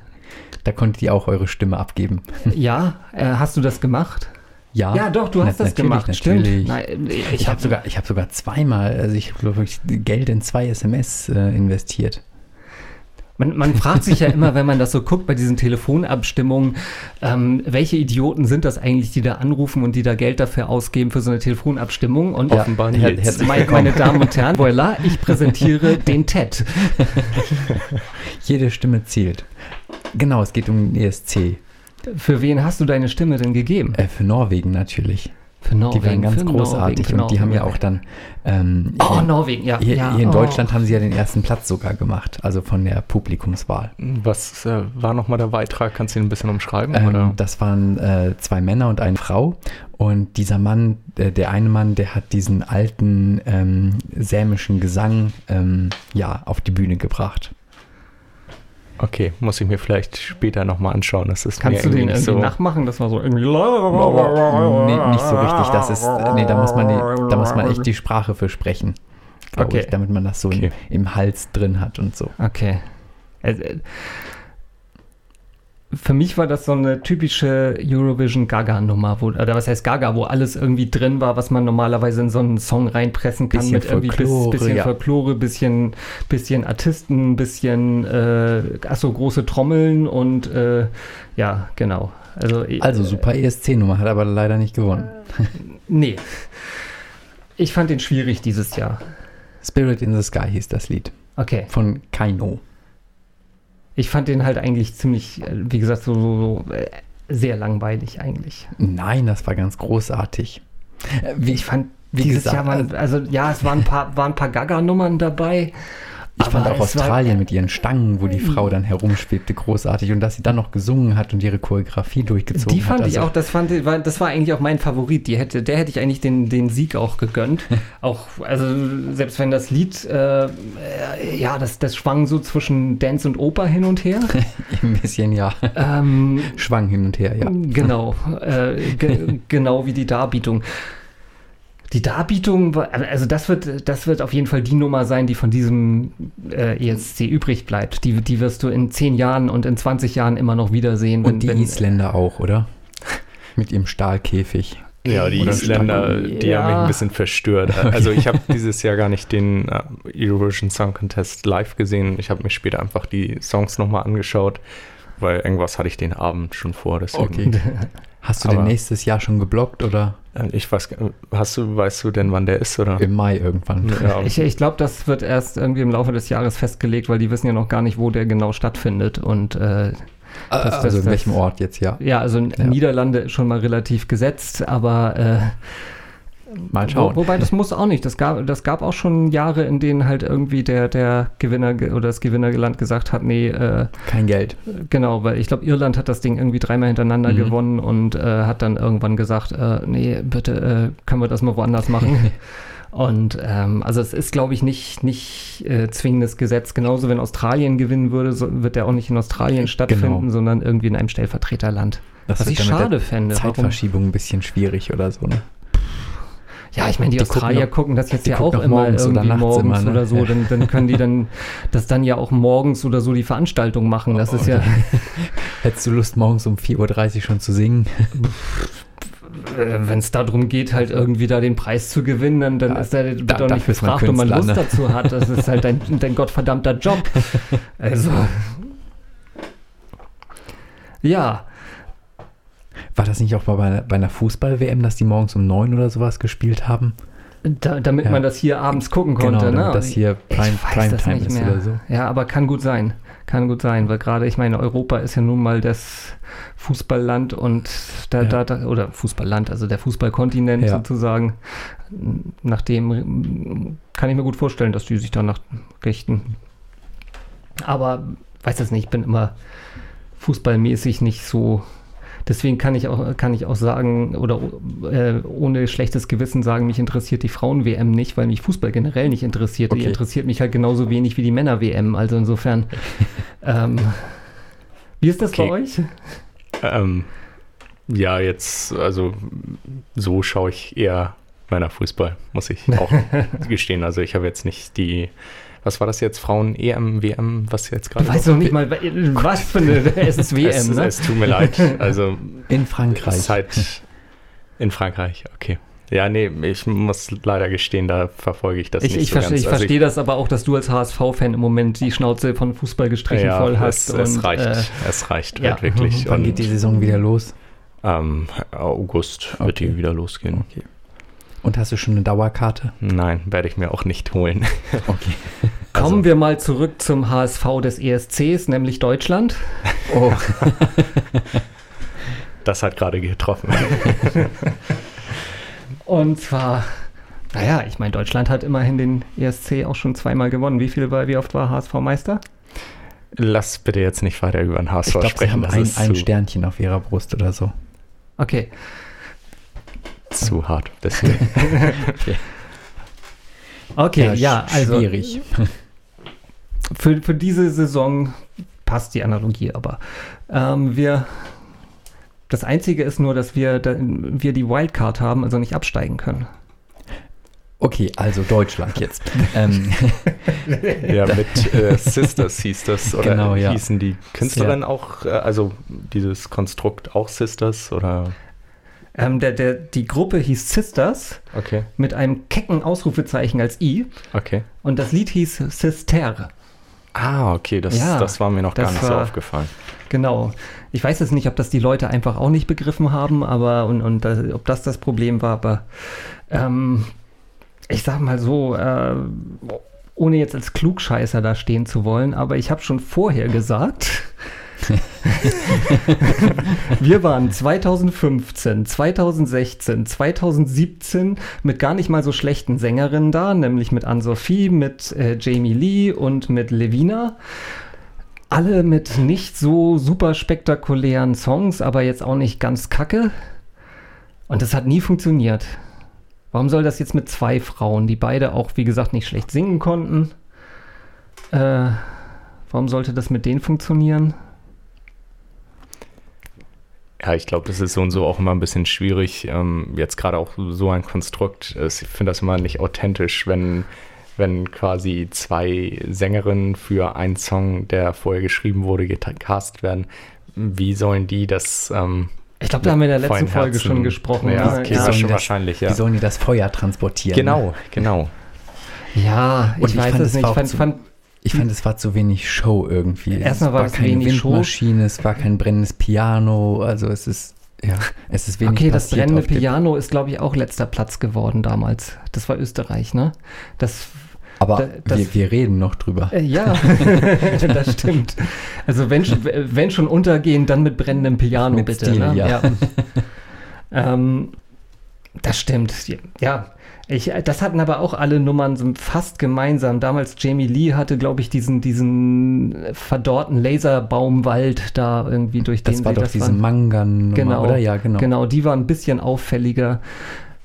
Da konntet ihr auch eure Stimme abgeben. ja, äh, hast du das gemacht? Ja, Ja, doch, du hast Na- das gemacht, natürlich. stimmt. Nein, Ich habe sogar, ich hab sogar zweimal, also ich glaube, ich Geld in zwei SMS äh, investiert. Man, man fragt sich ja immer, wenn man das so guckt bei diesen Telefonabstimmungen, ähm, welche Idioten sind das eigentlich, die da anrufen und die da Geld dafür ausgeben für so eine Telefonabstimmung? Und Ja, Offenbar her- Nils. herzlich meine, meine Damen und Herren, voila, ich präsentiere [laughs] den TED. Jede Stimme zählt. Genau, es geht um den ESC. Für wen hast du deine Stimme denn gegeben? Äh, für Norwegen natürlich. Für Norwegen. die waren ganz für großartig Norwegen, und die haben ja auch dann ähm, Oh, hier, Norwegen, ja. hier, ja hier in oh. Deutschland haben sie ja den ersten Platz sogar gemacht, also von der Publikumswahl. Was äh, war nochmal der Beitrag? Kannst du ihn ein bisschen umschreiben? Ähm, oder? das waren äh, zwei Männer und eine Frau. Und dieser Mann, äh, der eine Mann, der hat diesen alten ähm, sämischen Gesang ähm, ja, auf die Bühne gebracht. Okay, muss ich mir vielleicht später nochmal anschauen. Das ist Kannst du mir den irgendwie so. nachmachen? Das war so irgendwie. Nee, nicht so richtig. Das ist, nee, da muss man, die, da muss man echt die Sprache für sprechen. Okay. Ich, damit man das so Okay. im, im Hals drin hat und so. Okay. Also, äh, für mich war das so eine typische Eurovision Gaga-Nummer, wo, oder was heißt Gaga, wo alles irgendwie drin war, was man normalerweise in so einen Song reinpressen kann, Bisschen mit irgendwie Folklore, bis, bisschen ja. Folklore, bisschen, bisschen Artisten, bisschen, äh, achso, große Trommeln und äh, ja, genau. Also, Also super ESC-Nummer, hat aber leider nicht gewonnen. Nee. Ich fand den schwierig dieses Jahr. Spirit in the Sky hieß das Lied. Okay. Von Kaino. Ich fand den halt eigentlich ziemlich, äh, wie gesagt, so, so so, äh, sehr langweilig eigentlich. Nein, das war ganz großartig. Äh, Wie, Ich fand wie dieses gesagt, Jahr waren, also ja, es waren ein paar, waren ein paar Gaga-Nummern dabei. Ich fand aber auch es war- Australien mit ihren Stangen, wo die Frau dann herumschwebte, großartig. Und dass sie dann noch gesungen hat und ihre Choreografie durchgezogen Die fand hat. ich also- auch, das, fand, ich- war, das war eigentlich auch mein Favorit. Die hätte, der hätte ich eigentlich den, den Sieg auch gegönnt. [laughs] auch, also selbst wenn das Lied, äh, äh, ja, das, das schwang so zwischen Dance und Oper hin und her. [laughs] Ein bisschen, ja. ähm, Schwang hin und her, ja. Genau, äh, ge [laughs] genau wie die Darbietung. Die Darbietung, also das wird, das wird auf jeden Fall die Nummer sein, die von diesem äh, ESC übrig bleibt. Die, die wirst du in 10 Jahren und in 20 Jahren immer noch wiedersehen. Und die Isländer auch, oder? [laughs] Mit ihrem Stahlkäfig. Ja, die Oder Isländer, die haben mich Ja. ein bisschen verstört. [laughs] Also ich habe dieses Jahr gar nicht den äh, Eurovision Song Contest live gesehen. Ich habe mir später einfach die Songs nochmal angeschaut, weil irgendwas hatte ich den Abend schon vor. Deswegen. Okay. [laughs] Hast du Aber- den nächstes Jahr schon geblockt oder Ich weiß, gar- hast du, weißt du denn, wann der ist oder? im Mai irgendwann? Ja, Ich, ich glaube, das wird erst irgendwie im Laufe des Jahres festgelegt, weil die wissen ja noch gar nicht, wo der genau stattfindet. Und äh, also das- in das- welchem Ort jetzt, ja. ja, also Ja. Niederlande ist schon mal relativ gesetzt, aber äh, Mal Wo, schauen. wobei das muss auch nicht. Das gab, das gab auch schon Jahre, in denen halt irgendwie der, der Gewinner ge- oder das Gewinnerland gesagt hat, nee, äh, Kein Geld. genau, weil ich glaube, Irland hat das Ding irgendwie dreimal hintereinander Mhm. gewonnen und äh, hat dann irgendwann gesagt, äh, nee, bitte äh, können wir das mal woanders machen. [laughs] Und ähm, also es ist, glaube ich, nicht, nicht äh, zwingendes Gesetz. Genauso, wenn Australien gewinnen würde, so, wird der auch nicht in Australien stattfinden, Genau. sondern irgendwie in einem Stellvertreterland. Das Was ich schade fände. Warum? Zeitverschiebung ein bisschen schwierig oder so, ne? Ja, ich meine, die, Die gucken Australier noch- gucken das jetzt ja auch gucken immer morgens oder irgendwie nachts morgens immer, ne? oder so. Dann, dann können die dann das dann ja auch morgens oder so die Veranstaltung machen. Das ist ja, [laughs] Hättest du Lust, morgens um 4.30 Uhr schon zu singen? wenn es darum geht, halt irgendwie da den Preis zu gewinnen, dann, dann ist wird da- doch nicht gefragt, ob man Lust Künstler, dazu hat. Das ist halt dein, [laughs] dein gottverdammter Job. Also. Ja, War das nicht auch mal bei, bei einer Fußball-WM, dass die morgens um 9 oder sowas gespielt haben? da, damit Ja. man das hier abends gucken konnte. genau, damit ne? das hier Prime, Primetime ist mehr. oder so. Ja, aber kann gut sein. Kann gut sein, weil gerade, ich meine, Europa ist ja nun mal das Fußballland und da, Ja. da, da oder Fußballland, also der Fußballkontinent Ja. sozusagen. Nachdem kann ich mir gut vorstellen, dass die sich danach richten. Aber weiß das nicht, ich bin immer fußballmäßig nicht so. Deswegen kann ich auch, kann ich auch sagen, oder äh, ohne schlechtes Gewissen sagen, mich interessiert die Frauen-WM nicht, weil mich Fußball generell nicht interessiert. Die Okay. interessiert mich halt genauso wenig wie die Männer-WM. Also insofern. [laughs] ähm, wie ist das bei Okay. euch? Ähm, ja, jetzt, also so schaue ich eher meiner Fußball, muss ich auch [laughs] gestehen. Also ich habe jetzt nicht die, was war das jetzt, Frauen EM, WM, was jetzt gerade Du weißt doch nicht mal, was für eine. [laughs] Es ist WM, es, ne? es tut mir leid. Also In Frankreich. Seit in Frankreich, okay. Ja, nee, ich muss leider gestehen, da verfolge ich das Ich, nicht ich, so verstehe, ganz. ich Also verstehe das aber auch, dass du als HSV-Fan im Moment die Schnauze von Fußball gestrichen ja, voll hast. Es, es und, reicht, äh, es reicht ja. halt wirklich. Wann geht die Saison wieder los? ähm, August wird Okay. die wieder losgehen. Okay. Und hast du schon eine Dauerkarte? Nein, werde ich mir auch nicht holen. [laughs] Okay. Kommen Also- wir mal zurück zum HSV des ESCs, nämlich Deutschland. [laughs] Oh, [laughs] Das hat gerade getroffen. Und zwar, naja, ich meine, Deutschland hat immerhin den ESC auch schon zweimal gewonnen. Wie viel war, wie oft war HSV Meister? Lass bitte jetzt nicht weiter über den HSV ich glaube, sie sprechen. haben Das ein, ein Sternchen auf ihrer Brust oder so. Okay. Zu hart. Deswegen. [laughs] Okay, ja, also Schwierig. [laughs] für, für diese Saison passt die Analogie aber. Ähm, wir, das Einzige ist nur, dass wir, da, wir die Wildcard haben, also nicht absteigen können. Okay, also Deutschland jetzt. [laughs] ähm, Ja, mit äh, Sisters hieß das. Oder Genau, ja. hießen die Künstlerinnen auch, äh, also dieses Konstrukt auch Sisters oder? Ähm, der, der, die Gruppe hieß Sisters Okay, mit einem kecken Ausrufezeichen als I okay. und das Lied hieß Sister. Ah, okay, das, Ja, das war mir noch gar das nicht so war- aufgefallen. Genau. Ich weiß jetzt nicht, ob das die Leute einfach auch nicht begriffen haben, aber und, und äh, ob das das Problem war, aber ähm, ich sag mal so, äh, ohne jetzt als Klugscheißer da stehen zu wollen, aber ich habe schon vorher gesagt, [laughs] wir waren 2015, 2016, 2017 mit gar nicht mal so schlechten Sängerinnen da, nämlich mit Anne-Sophie, mit äh, Jamie Lee und mit Levina alle mit nicht so super spektakulären Songs, aber jetzt auch nicht ganz kacke. Und das hat nie funktioniert. Warum soll das jetzt mit zwei Frauen, die beide auch, wie gesagt, nicht schlecht singen konnten? Äh, warum sollte das mit denen funktionieren? Ja, ich glaube, das ist so und so auch immer ein bisschen schwierig. Ähm, jetzt gerade auch so ein Konstrukt. Es- Ich finde das immer nicht authentisch, wenn, wenn quasi zwei Sängerinnen für einen Song, der vorher geschrieben wurde, gecast werden. Wie sollen die das? Ähm, Ich glaube, da haben wir in der letzten Folge Herzen- schon gesprochen. Ja, ne? okay, Wie ja, sollen schon die das- wahrscheinlich, ja. Wie sollen die das Feuer transportieren? Genau, genau. ja ich ich weiß fand, es nicht. Ich fand, fand, Ich fand, es war zu wenig Show irgendwie. Erstmal war es keine wenig Show. Windmaschine, es war kein brennendes Piano, also es ist, ja, es ist wenig okay, das brennende Piano ist, glaube ich, auch letzter Platz geworden damals. Das war Österreich, ne? Das Aber Da- das- wir, wir reden noch drüber. Äh, Ja, [laughs] das stimmt. Also wenn, schon- wenn schon untergehen, dann mit brennendem Piano, Mit bitte. Stil, ne? ja. [laughs] ähm, das stimmt. Ja, ich, das hatten aber auch alle Nummern so fast gemeinsam. Damals Jamie Lee hatte, glaube ich, diesen, diesen verdorrten Laserbaumwald da irgendwie durch Das den war sie doch das diese. Manga-Nummer, Genau, oder? Ja, genau. Genau, die war ein bisschen auffälliger.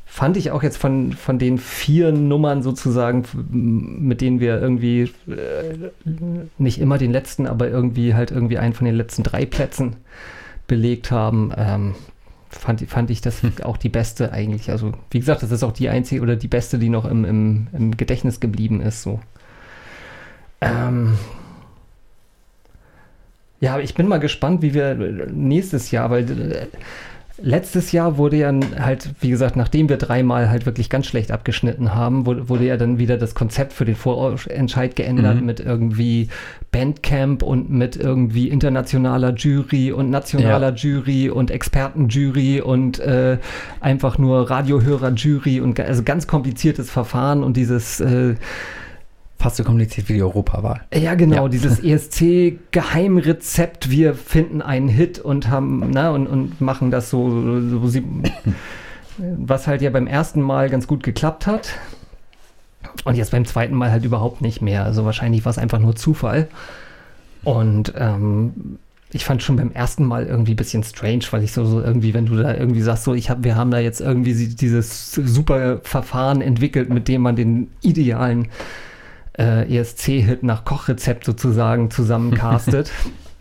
Fand ich auch jetzt von, von den vier Nummern sozusagen, mit denen wir irgendwie äh, nicht immer den letzten, aber irgendwie halt irgendwie einen von den letzten drei Plätzen belegt haben, ähm, fand, fand ich das auch die beste eigentlich. Also, wie gesagt, das ist auch die einzige oder die beste, die noch im, im, im Gedächtnis geblieben ist. So. Ähm, ja, ich bin mal gespannt, wie wir nächstes Jahr, weil äh, letztes Jahr wurde ja halt, wie gesagt, nachdem wir dreimal halt wirklich ganz schlecht abgeschnitten haben, wurde, wurde ja dann wieder das Konzept für den Vorentscheid geändert Mhm. mit irgendwie Bandcamp und mit irgendwie internationaler Jury und nationaler Jury und Expertenjury und äh, einfach nur Radiohörer-Jury und also ganz kompliziertes Verfahren und dieses äh, Fast so kompliziert wie die Europawahl. ja, genau, Ja. dieses [laughs] ESC-Geheimrezept, wir finden einen Hit und haben, na, und, und machen das so, so sie, was halt ja beim ersten Mal ganz gut geklappt hat. Und jetzt beim zweiten Mal halt überhaupt nicht mehr. Also wahrscheinlich war es einfach nur Zufall. Und ähm, ich fand schon beim ersten Mal irgendwie ein bisschen strange, weil ich so, so irgendwie, wenn du da irgendwie sagst, so, ich hab, wir haben da jetzt irgendwie dieses super Verfahren entwickelt, mit dem man den idealen äh, ESC-Hit nach Kochrezept sozusagen zusammencastet.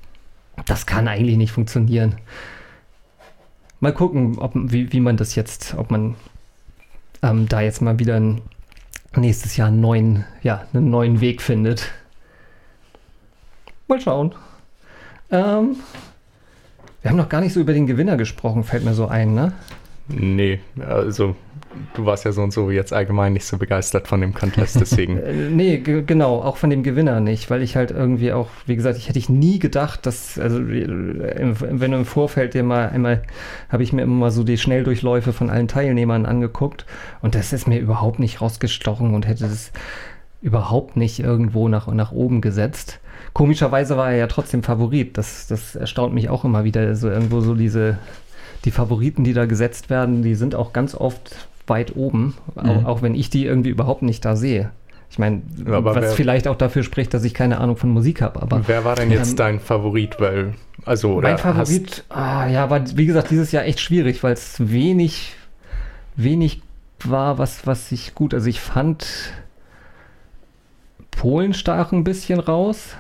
[laughs] das kann eigentlich nicht funktionieren. Mal gucken, ob, wie, wie man das jetzt, ob man ähm, da jetzt mal wieder ein, nächstes Jahr einen neuen, ja, einen neuen Weg findet. Mal schauen. Ähm, wir haben noch gar nicht so über den Gewinner gesprochen, fällt mir so ein, ne? Nee, also du warst ja so und so jetzt allgemein nicht so begeistert von dem Contest, [laughs] deswegen. Äh, nee, ge genau, auch von dem Gewinner nicht, weil ich halt irgendwie auch, wie gesagt, ich hätte ich nie gedacht, dass, also äh, im, wenn du im Vorfeld dir mal einmal, habe ich mir immer mal so die Schnelldurchläufe von allen Teilnehmern angeguckt und das ist mir überhaupt nicht rausgestochen und hätte das überhaupt nicht irgendwo nach, nach oben gesetzt. Komischerweise war er ja trotzdem Favorit, das, das erstaunt mich auch immer wieder, so irgendwo so diese, die Favoriten, die da gesetzt werden, die sind auch ganz oft weit oben, Mhm. auch, auch wenn ich die irgendwie überhaupt nicht da sehe. Ich meine, was wer- vielleicht auch dafür spricht, dass ich keine Ahnung von Musik habe, aber Wer war denn jetzt Ähm, dein Favorit? Weil, also, oder mein Favorit, ah, ja, war wie gesagt dieses Jahr echt schwierig, weil es wenig, wenig war, was, was ich gut, also ich fand Polen stach ein bisschen raus.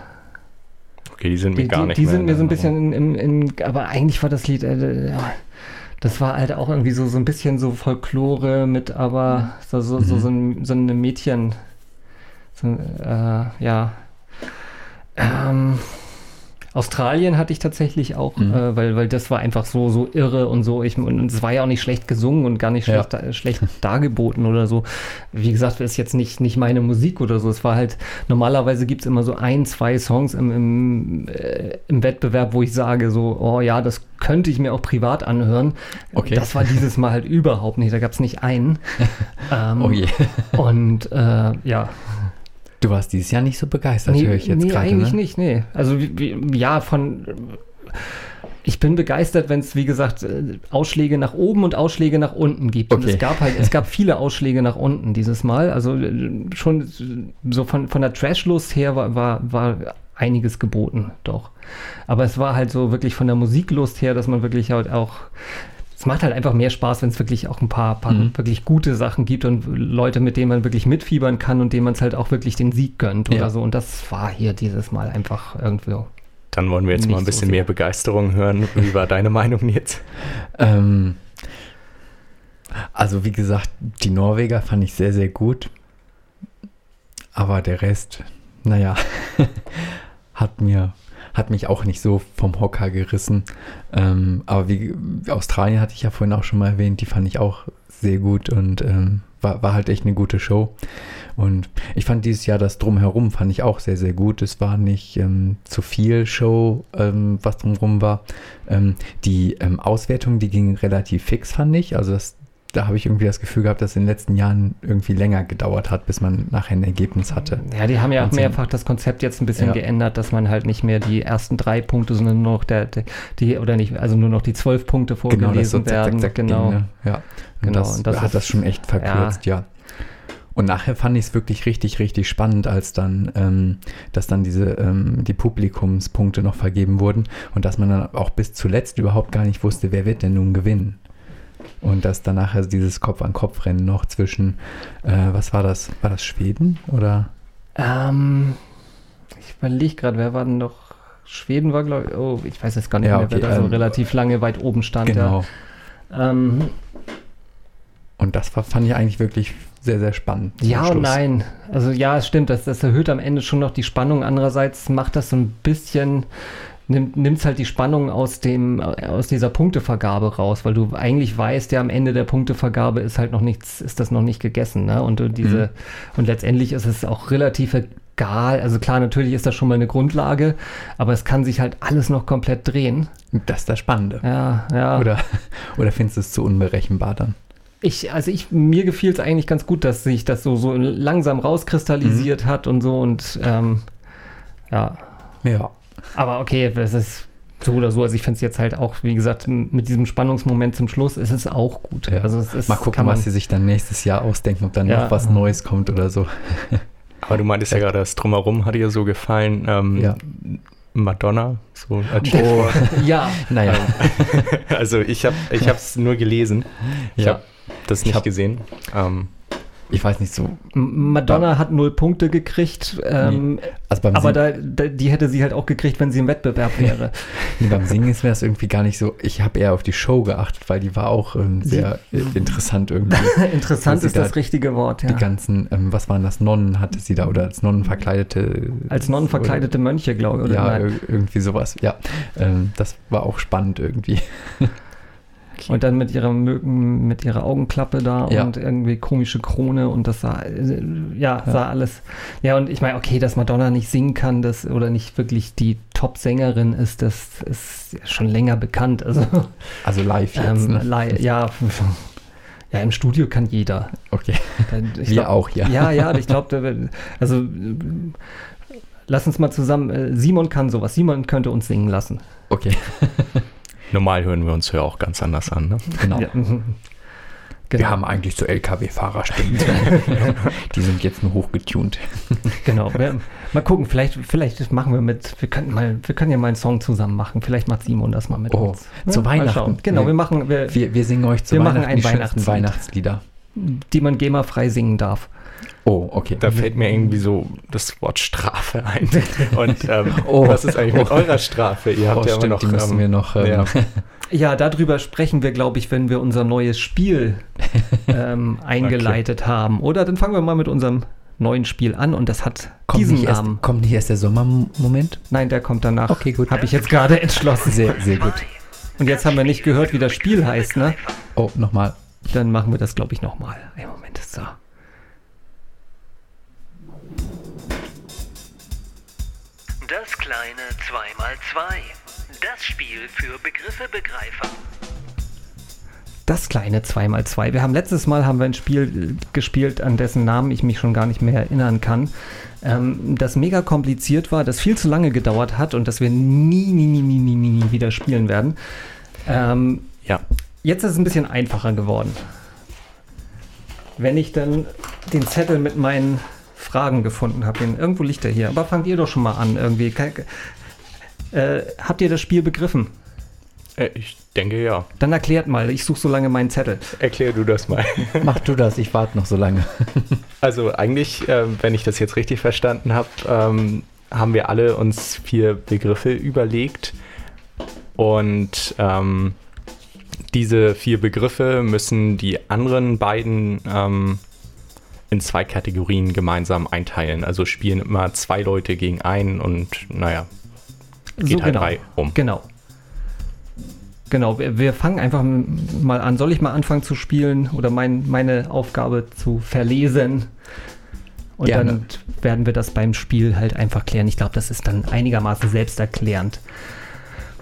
Okay, die sind mir Die, gar die, nicht die mehr sind in mir so ein bisschen in, in, in aber eigentlich war das Lied, äh, ja, Das war halt auch irgendwie so, so ein bisschen so Folklore mit, aber so, so, so, so, ein, so eine Mädchen. So, äh, ja. Ähm, Australien hatte ich tatsächlich auch, Mhm. äh, weil, weil das war einfach so, so irre und so. Ich, und es war ja auch nicht schlecht gesungen und gar nicht Ja. schlecht, da- schlecht dargeboten oder so. Wie gesagt, das ist jetzt nicht, nicht meine Musik oder so. Es war halt, normalerweise gibt es immer so ein, zwei Songs im, im, äh, im Wettbewerb, wo ich sage so, oh ja, das könnte ich mir auch privat anhören. Okay. Das war dieses Mal halt überhaupt nicht. Da gab es nicht einen. ähm, [laughs] Oh je. Und äh, ja, Du warst dieses Jahr nicht so begeistert, höre ich jetzt nee, gerade. eigentlich ne? nicht, nee. Also wie, ja, von ich bin begeistert, wenn es, wie gesagt, äh, Ausschläge nach oben und Ausschläge nach unten gibt. Und Okay. es gab halt, es gab [laughs] viele Ausschläge nach unten dieses Mal. Also äh, schon so von, von der Trashlust her war, war, war einiges geboten, doch. Aber es war halt so wirklich von der Musiklust her, dass man wirklich halt auch es macht halt einfach mehr Spaß, wenn es wirklich auch ein paar, paar Mhm. wirklich gute Sachen gibt und Leute, mit denen man wirklich mitfiebern kann und denen man es halt auch wirklich den Sieg gönnt oder Ja. so. Und das war hier dieses Mal einfach irgendwie. Dann wollen wir jetzt mal ein so bisschen sehr. mehr Begeisterung hören. Wie war deine Meinung [laughs] jetzt? Ähm, also wie gesagt, die Norweger fand ich sehr, sehr gut. Aber der Rest, naja, [laughs] hat mir hat mich auch nicht so vom Hocker gerissen. Ähm, aber wie Australien hatte ich ja vorhin auch schon mal erwähnt, die fand ich auch sehr gut und ähm, war, war halt echt eine gute Show. Und ich fand dieses Jahr das Drumherum fand ich auch sehr, sehr gut. Es war nicht ähm, zu viel Show, ähm, was drumherum war. Ähm, die ähm, Auswertung, die ging relativ fix, fand ich. Also das, da habe ich irgendwie das Gefühl gehabt, dass es in den letzten Jahren irgendwie länger gedauert hat, bis man nachher ein Ergebnis hatte. Ja, die haben ja auch mehrfach das Konzept jetzt ein bisschen Ja. geändert, dass man halt nicht mehr die ersten drei Punkte, sondern nur noch der, die oder nicht, also nur noch die zwölf Punkte Genau, das so vorgelesen zack, werden. zack, zack genau. ging, ne? Ja, und Genau, das, und das hat ist- das schon echt verkürzt, ja. Und nachher fand ich es wirklich richtig, richtig spannend, als dann, ähm, dass dann diese, ähm, die Publikumspunkte noch vergeben wurden und dass man dann auch bis zuletzt überhaupt gar nicht wusste, wer wird denn nun gewinnen. Und dass dann nachher dieses Kopf-an-Kopf-Rennen noch zwischen, äh, was war das? War das Schweden oder? Ähm, ich überlege gerade, wer war denn noch? Schweden war, glaube ich, oh, ich weiß jetzt gar nicht Ja, mehr, okay, wer da so ähm, relativ lange weit oben stand. Genau. Ja, ähm, Und das war, fand ich eigentlich wirklich sehr, sehr spannend. ja und nein. Also ja, es stimmt, das, das erhöht am Ende schon noch die Spannung. Andererseits macht das so ein bisschen, nimmt es halt die Spannung aus, dem, aus dieser Punktevergabe raus, weil du eigentlich weißt, ja, am Ende der Punktevergabe ist halt noch nichts, ist das noch nicht gegessen. Ne? Und diese, und letztendlich ist es auch relativ egal. Also klar, natürlich ist das schon mal eine Grundlage, aber es kann sich halt alles noch komplett drehen. Das ist das Spannende. Ja, ja. Oder, [laughs] oder findest du es zu unberechenbar dann? Ich, also ich, mir gefiel es eigentlich ganz gut, dass sich das so, so langsam rauskristallisiert hat und so und ähm, ja. Ja. Aber okay, das ist so oder so. Also ich finde es jetzt halt auch, wie gesagt, mit diesem Spannungsmoment zum Schluss ist es auch gut. Ja. Also es ist, Mal gucken, man, was sie sich dann nächstes Jahr ausdenken, ob dann Ja. noch was Neues kommt oder so. Aber du meintest ja gerade, das Drumherum hat dir so gefallen. Ähm, Ja. Madonna, so als Oh. [laughs] Ja, naja. [laughs] Also ich habe ich es nur gelesen. Ich Ja. habe das Ich nicht hab- gesehen. Ähm, Ich weiß nicht so. Madonna hat null Punkte gekriegt, ähm, Also beim, aber da, da, die hätte sie halt auch gekriegt, wenn sie im Wettbewerb [laughs] wäre. nee, beim Singen ist mir das irgendwie gar nicht so. Ich habe eher auf die Show geachtet, weil die war auch ähm, sehr äh, interessant irgendwie. [laughs] Interessant ist das da richtige Wort, ja. Die ganzen, ähm, was waren das? Nonnen hatte sie da oder als Nonnen verkleidete. Als Nonnen verkleidete Mönche, glaube ich. Oder, ja, nein. ir- irgendwie sowas. Ja, ähm, das war auch spannend irgendwie. [laughs] Und dann mit ihrer Mücken, mit ihrer Augenklappe da Ja. und irgendwie komische Krone und das sah, ja, sah alles. Ja, und ich meine, okay, dass Madonna nicht singen kann, das oder nicht wirklich die Top-Sängerin ist, das ist schon länger bekannt. Also, Also live jetzt. ähm, ne? li- ja, [laughs] ja, im Studio kann jeder. Okay. Ich Wir glaub- auch, ja. Ja, ja, ich glaube, also lass uns mal zusammen, äh, Simon kann sowas, Simon könnte uns singen lassen. Okay, [laughs] normal hören wir uns ja auch ganz anders an. Ne? genau. Ja, mhm. Wir Genau. haben eigentlich so LKW-Fahrerstimmen. [laughs] Die sind jetzt nur hochgetunt. Genau. Wir, mal gucken, vielleicht, vielleicht machen wir mit, wir könnten mal, wir können ja mal einen Song zusammen machen. Vielleicht macht Simon das mal mit Oh, uns. zu mal Weihnachten. Genau, Wir- wir machen, wir, Wir, wir singen euch zu Wir machen Weihnachten ein die Weihnachtslied. Weihnachtslieder. die man GEMA-frei singen darf. Oh, okay. Da fällt mir irgendwie so das Wort Strafe ein. Und ähm, [laughs] Oh. was ist eigentlich mit Oh. eurer Strafe? Ihr habt oh, ja stimmt, immer noch. die müssen ähm, wir noch. Ähm, ja. [laughs] Ja, darüber sprechen wir, glaube ich, wenn wir unser neues Spiel [laughs] ähm, eingeleitet haben. Oder dann fangen wir mal mit unserem neuen Spiel an und das hat Kommt diesen nicht, erst, Namen. kommt nicht erst der Sommermoment? Nein, der kommt danach. Okay, gut. Habe ich jetzt gerade entschlossen. Sehr, sehr gut. Und jetzt haben wir nicht gehört, wie das Spiel heißt, ne? Oh, nochmal. Dann machen wir das, glaube ich, nochmal. Ein Moment, so. Kleine 2x2. Das Spiel für Begriffe-Begreifer. Das kleine 2x2. Wir haben letztes Mal haben wir ein Spiel äh, gespielt, an dessen Namen ich mich schon gar nicht mehr erinnern kann. Ähm, das mega kompliziert war, das viel zu lange gedauert hat und das wir nie, nie, nie, nie, nie, nie, nie wieder spielen werden. Ähm, Ja. Jetzt ist es ein bisschen einfacher geworden. Wenn ich dann den Zettel mit meinen Fragen gefunden habe, irgendwo liegt er hier. Aber fangt ihr doch schon mal an irgendwie. Äh, habt ihr das Spiel begriffen? Äh, Ich denke ja. Dann erklärt mal. Ich suche so lange meinen Zettel. Erklär du das mal. [laughs] Mach du das, ich warte noch so lange. [laughs] Also eigentlich, ähm, wenn ich das jetzt richtig verstanden habe, ähm, haben wir alle uns vier Begriffe überlegt und ähm, diese vier Begriffe müssen die anderen beiden ähm, in zwei Kategorien gemeinsam einteilen. Also spielen immer zwei Leute gegen einen und naja, geht halt drei um. Genau. Genau, wir, wir fangen einfach mal an. Soll ich mal anfangen zu spielen oder mein, meine Aufgabe zu verlesen? Und Gerne. dann werden wir das beim Spiel halt einfach klären. Ich glaube, das ist dann einigermaßen selbsterklärend.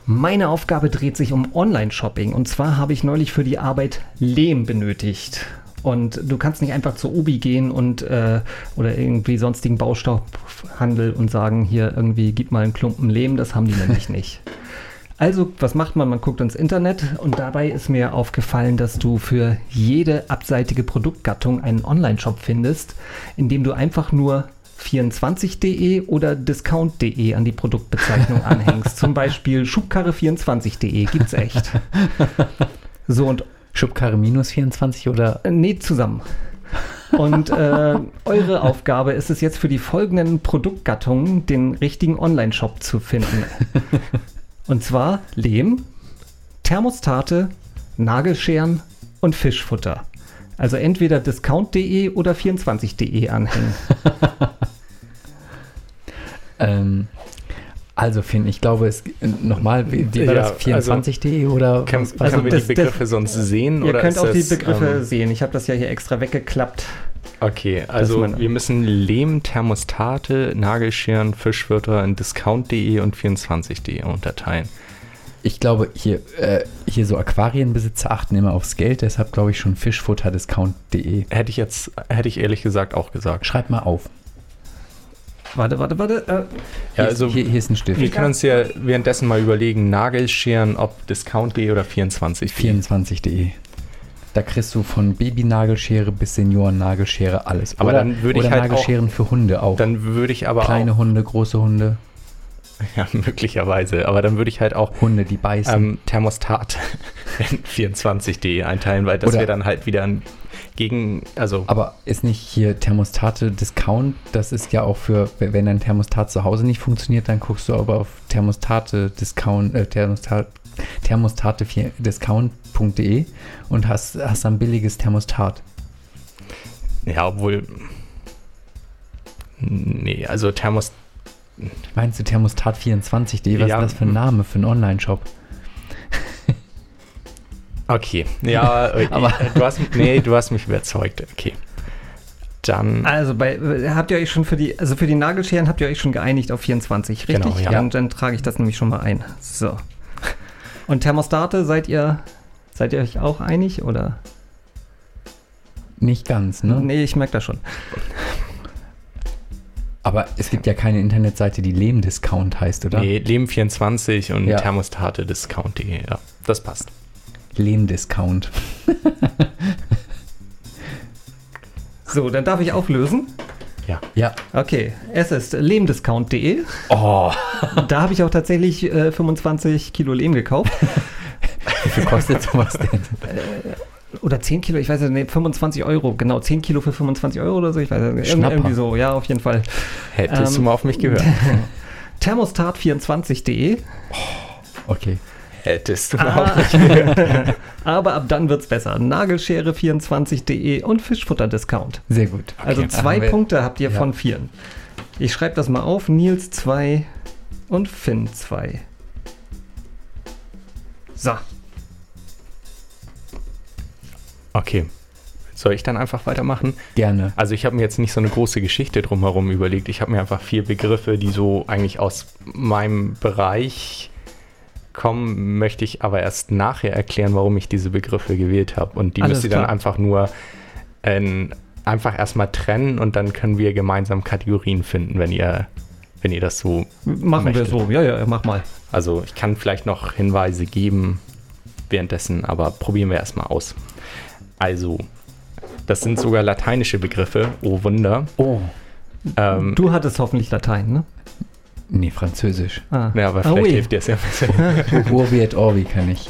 Meine Aufgabe dreht sich um Online-Shopping. Und zwar habe ich neulich für die Arbeit Lehm benötigt. Und du kannst nicht einfach zu Obi gehen und äh, oder irgendwie sonstigen Baustoffhandel und sagen, hier irgendwie gib mal einen Klumpen Lehm. Das haben die nämlich nicht. Also, was macht man? Man guckt ins Internet und dabei ist mir aufgefallen, dass du für jede abseitige Produktgattung einen Online-Shop findest, in dem du einfach nur 24.de oder discount.de an die Produktbezeichnung [laughs] anhängst. Zum Beispiel Schubkarre24.de gibt's echt. So und Schubkarre minus 24 oder? nee, zusammen. Und äh, eure Aufgabe ist es jetzt für die folgenden Produktgattungen den richtigen Online-Shop zu finden. Und zwar Lehm, Thermostate, Nagelscheren und Fischfutter. Also entweder discount.de oder 24.de anhängen. [laughs] Ähm, also Finn, ich glaube, es nochmal, wie, wie war Ja, das? 24.de oder Kann, was? können Also wir das- die Begriffe sonst sehen? Ihr oder könnt auch die das, Begriffe ähm, sehen. Ich habe das ja hier extra weggeklappt. Okay, also man- wir müssen Lehm, Thermostate, Nagelscheren, Fischwörter in discount.de und 24.de unterteilen. Ich glaube, hier, äh, hier so Aquarienbesitzer achten immer aufs Geld, deshalb glaube ich schon fischfutterdiscount.de. Hätte ich jetzt, hätte ich ehrlich gesagt auch gesagt. Schreib mal auf. Warte, warte, warte. Äh, Ja, Hier, also ist, hier, hier ist ein Stift. wir können uns ja währenddessen mal überlegen, Nagelscheren, ob discount.de oder 24.de. 24.de. Da kriegst du von Babynagelschere bis Seniorennagelschere alles. Aber oder, dann würde ich halt Nagelscheren für Hunde auch. Dann würde ich aber Kleine Hunde, große Hunde, auch, [laughs] ja, möglicherweise, aber dann würde ich halt auch Hunde, die beißen. ähm, Thermostat [laughs] in 24.de einteilen, weil das wäre dann halt wieder ein gegen, also Aber ist nicht hier Thermostate Discount? Das ist ja auch für, wenn dein Thermostat zu Hause nicht funktioniert, dann guckst du aber auf Thermostate Discount, äh, Thermostat, Thermostate Discount.de und hast, hast ein billiges Thermostat. ja, obwohl nee, also Thermos Meinst du Thermostat24.de? Was Ja. ist das für ein Name für einen Online-Shop? Okay, ja, [laughs] Aber- du hast nee, du hast mich überzeugt. Okay. Dann Also bei, habt ihr euch schon für die, also für die Nagelscheren habt ihr euch schon geeinigt auf 24, richtig? Genau, ja. Dann, dann trage ich das nämlich schon mal ein. So. Und Thermostate, seid ihr, seid ihr euch auch einig oder? Nicht ganz, ne? Nee, ich merke das schon. Aber es gibt ja keine Internetseite, die Lehm-Discount heißt, oder? nee, Leben24 und Ja. Thermostate Discount.de. Ja, das passt. Lehm-Discount. So, dann darf ich auflösen. Ja. Okay, es ist lehmdiscount.de. Oh, Da habe ich auch tatsächlich äh, 25 Kilo Lehm gekauft. wie viel kostet sowas denn? Oder 10 Kilo, ich weiß nicht, nee, 25 Euro. Genau, 10 Kilo für 25 Euro oder so. Ich weiß nicht, irgendwie, Schnapper. irgendwie so. Ja, auf jeden Fall. Hättest Ähm, du mal auf mich gehört. [laughs] Thermostat24.de. Okay. Hättest du Ah. auch nicht. [laughs] Aber ab dann wird's besser. Nagelschere24.de und Fischfutterdiscount. Sehr gut. Also Okay. zwei Haben wir- Punkte habt ihr Ja. von vieren. Ich schreibe das mal auf. Nils 2 und Finn 2. So. Okay. Soll ich dann einfach weitermachen? Gerne. Also ich habe mir jetzt nicht so eine große Geschichte drumherum überlegt. Ich habe mir einfach vier Begriffe, die so eigentlich aus meinem Bereich kommen, möchte ich aber erst nachher erklären, warum ich diese Begriffe gewählt habe. Und die Alles müsst ihr dann einfach nur ähm, einfach erstmal trennen und dann können wir gemeinsam Kategorien finden, wenn ihr, wenn ihr das so. Machen Möchtet. wir so. Ja, ja, mach mal. Also ich kann vielleicht noch Hinweise geben währenddessen, aber probieren wir erstmal aus. Also, das sind sogar lateinische Begriffe, oh Wunder. Oh. Ähm, Du hattest hoffentlich Latein, ne? Nee, Französisch. Ah. Ja, aber Ah, vielleicht ui. hilft dir es ja [laughs] besser. Urbi et Orbi kann ich.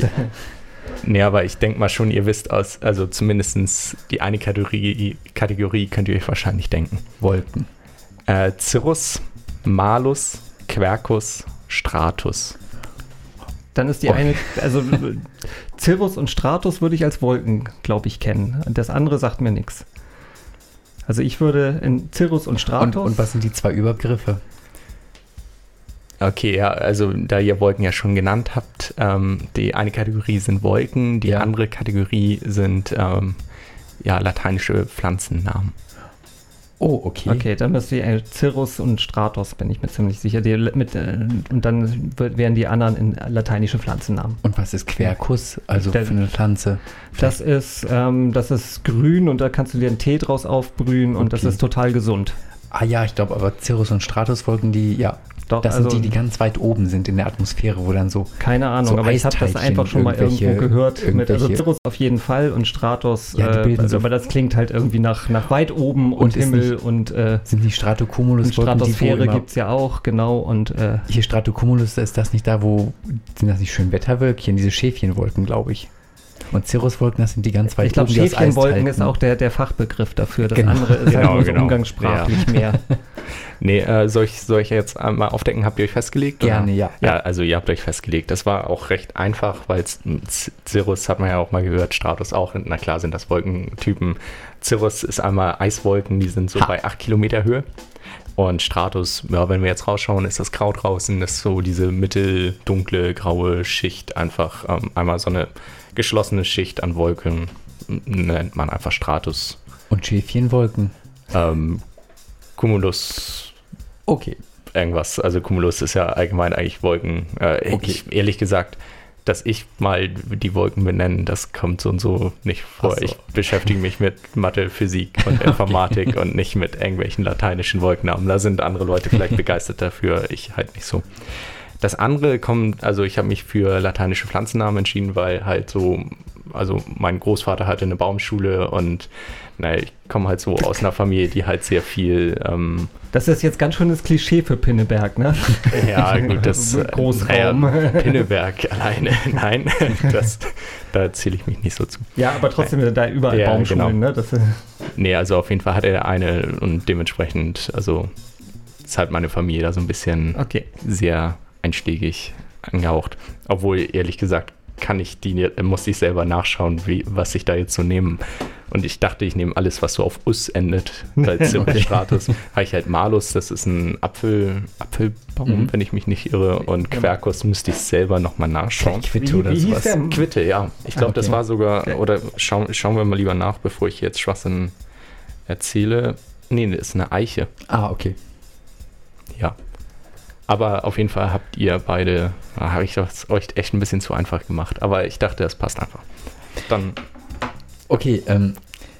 nee, aber ich denke mal schon, ihr wisst aus, also zumindest die eine Kategorie, Kategorie könnt ihr euch wahrscheinlich denken. Wolken. Äh, Cirrus, Malus, Quercus, Stratus. Dann ist die Oh. eine, also Cirrus und Stratus würde ich als Wolken, glaube ich, kennen. Das andere sagt mir nichts. Also ich würde in Cirrus und Und, Stratus. und was sind die zwei Übergriffe? Okay, ja, also da ihr Wolken ja schon genannt habt, ähm, die eine Kategorie sind Wolken, die Ja. andere Kategorie sind ähm, ja, lateinische Pflanzennamen. Oh, okay. Okay, dann müsste ich äh, Cirrus und Stratos, bin ich mir ziemlich sicher. Die, mit, äh, und dann wird- wären die anderen in lateinische Pflanzennamen. Und was ist Quercus? Also Der- für eine Pflanze? Das ist, ähm, das ist grün und da kannst du dir einen Tee draus aufbrühen und das Okay. ist total gesund. Ah ja, ich glaube aber Cirrus und Stratuswolken, die, ja, Doch, das also, sind die, die ganz weit oben sind in der Atmosphäre, wo dann so, keine Ahnung, so aber ich habe das einfach schon mal irgendwo gehört. Mit, also Cirrus auf jeden Fall und Stratos, Ja, die äh, bilden also, so- aber das klingt halt irgendwie nach, nach weit oben und, Und Himmel nicht- und, äh, sind die Stratocumulus-Wolken, und Stratosphäre gibt es ja auch, genau. Und äh, Hier Stratocumulus, ist das nicht da, wo, sind das nicht schön Wetterwölkchen, diese Schäfchenwolken, glaube ich. Und Cirruswolken, das sind die ganz weit ich glaube, Schäfchenwolken ist auch der, der Fachbegriff dafür. Das Genau. andere ist [laughs] Genau, halt nur so genau. umgangssprachlich mehr. [laughs] Nee, äh, soll, ich, soll ich jetzt einmal aufdecken, habt ihr euch festgelegt? Gerne, oder? ja. Ja, also ihr habt euch festgelegt. Das war auch recht einfach, weil Cirrus hat man ja auch mal gehört, Stratus auch. Na klar sind das Wolkentypen. Cirrus ist einmal Eiswolken, die sind so Ha. bei 8 Kilometer Höhe. Und Stratus, ja, wenn wir jetzt rausschauen, ist das Grau draußen, das ist so diese mitteldunkle, graue Schicht, einfach ähm, einmal so eine geschlossene Schicht an Wolken, nennt man einfach Stratus. Und Schäfchenwolken. Ähm, Cumulus Okay. irgendwas. Also Cumulus ist ja allgemein eigentlich Wolken. Äh, Okay. ich, ehrlich gesagt, dass ich mal die Wolken benennen, das kommt so und so nicht vor. So. Ich beschäftige mich mit Mathe, Physik und [laughs] Informatik und nicht mit irgendwelchen lateinischen Wolkennamen. Da sind andere Leute vielleicht [laughs] begeistert dafür, ich halt nicht so. Das andere kommt, also ich habe mich für lateinische Pflanzennamen entschieden, weil halt so, also mein Großvater hatte eine Baumschule und naja, ich komme halt so aus einer Familie, die halt sehr viel ähm, Das ist jetzt ganz schönes Klischee für Pinneberg, ne? ja, gut, das [laughs] äh, Großraum. naja, Pinneberg alleine. [laughs] Nein, das, da zähle ich mich nicht so zu. Ja, aber trotzdem sind da überall Ja, Baumschulen, genau. ne? Das, äh, Nee, also auf jeden Fall hat er eine und dementsprechend, also ist halt meine Familie da so ein bisschen okay. sehr einschlägig angehaucht. Obwohl, ehrlich gesagt, kann ich die, muss ich selber nachschauen, wie, was ich da jetzt so nehme. Und ich dachte, ich nehme alles, was so auf Us endet, weil [laughs] Okay. Stratus. Habe ich halt Malus, das ist ein Apfel, Apfelbaum, Mhm. wenn ich mich nicht irre. Und Quercus müsste ich selber nochmal nachschauen. Quitte oder sowas. Quitte, ja. Ich glaube, Ah, okay. das war sogar, oder schauen, schauen wir mal lieber nach, bevor ich jetzt Schwachsinn erzähle. Nee, das ist eine Eiche. Ah, okay. Ja. Aber auf jeden Fall habt ihr beide, habe ich das euch echt ein bisschen zu einfach gemacht. Aber ich dachte, das passt einfach. Dann, Okay, ähm,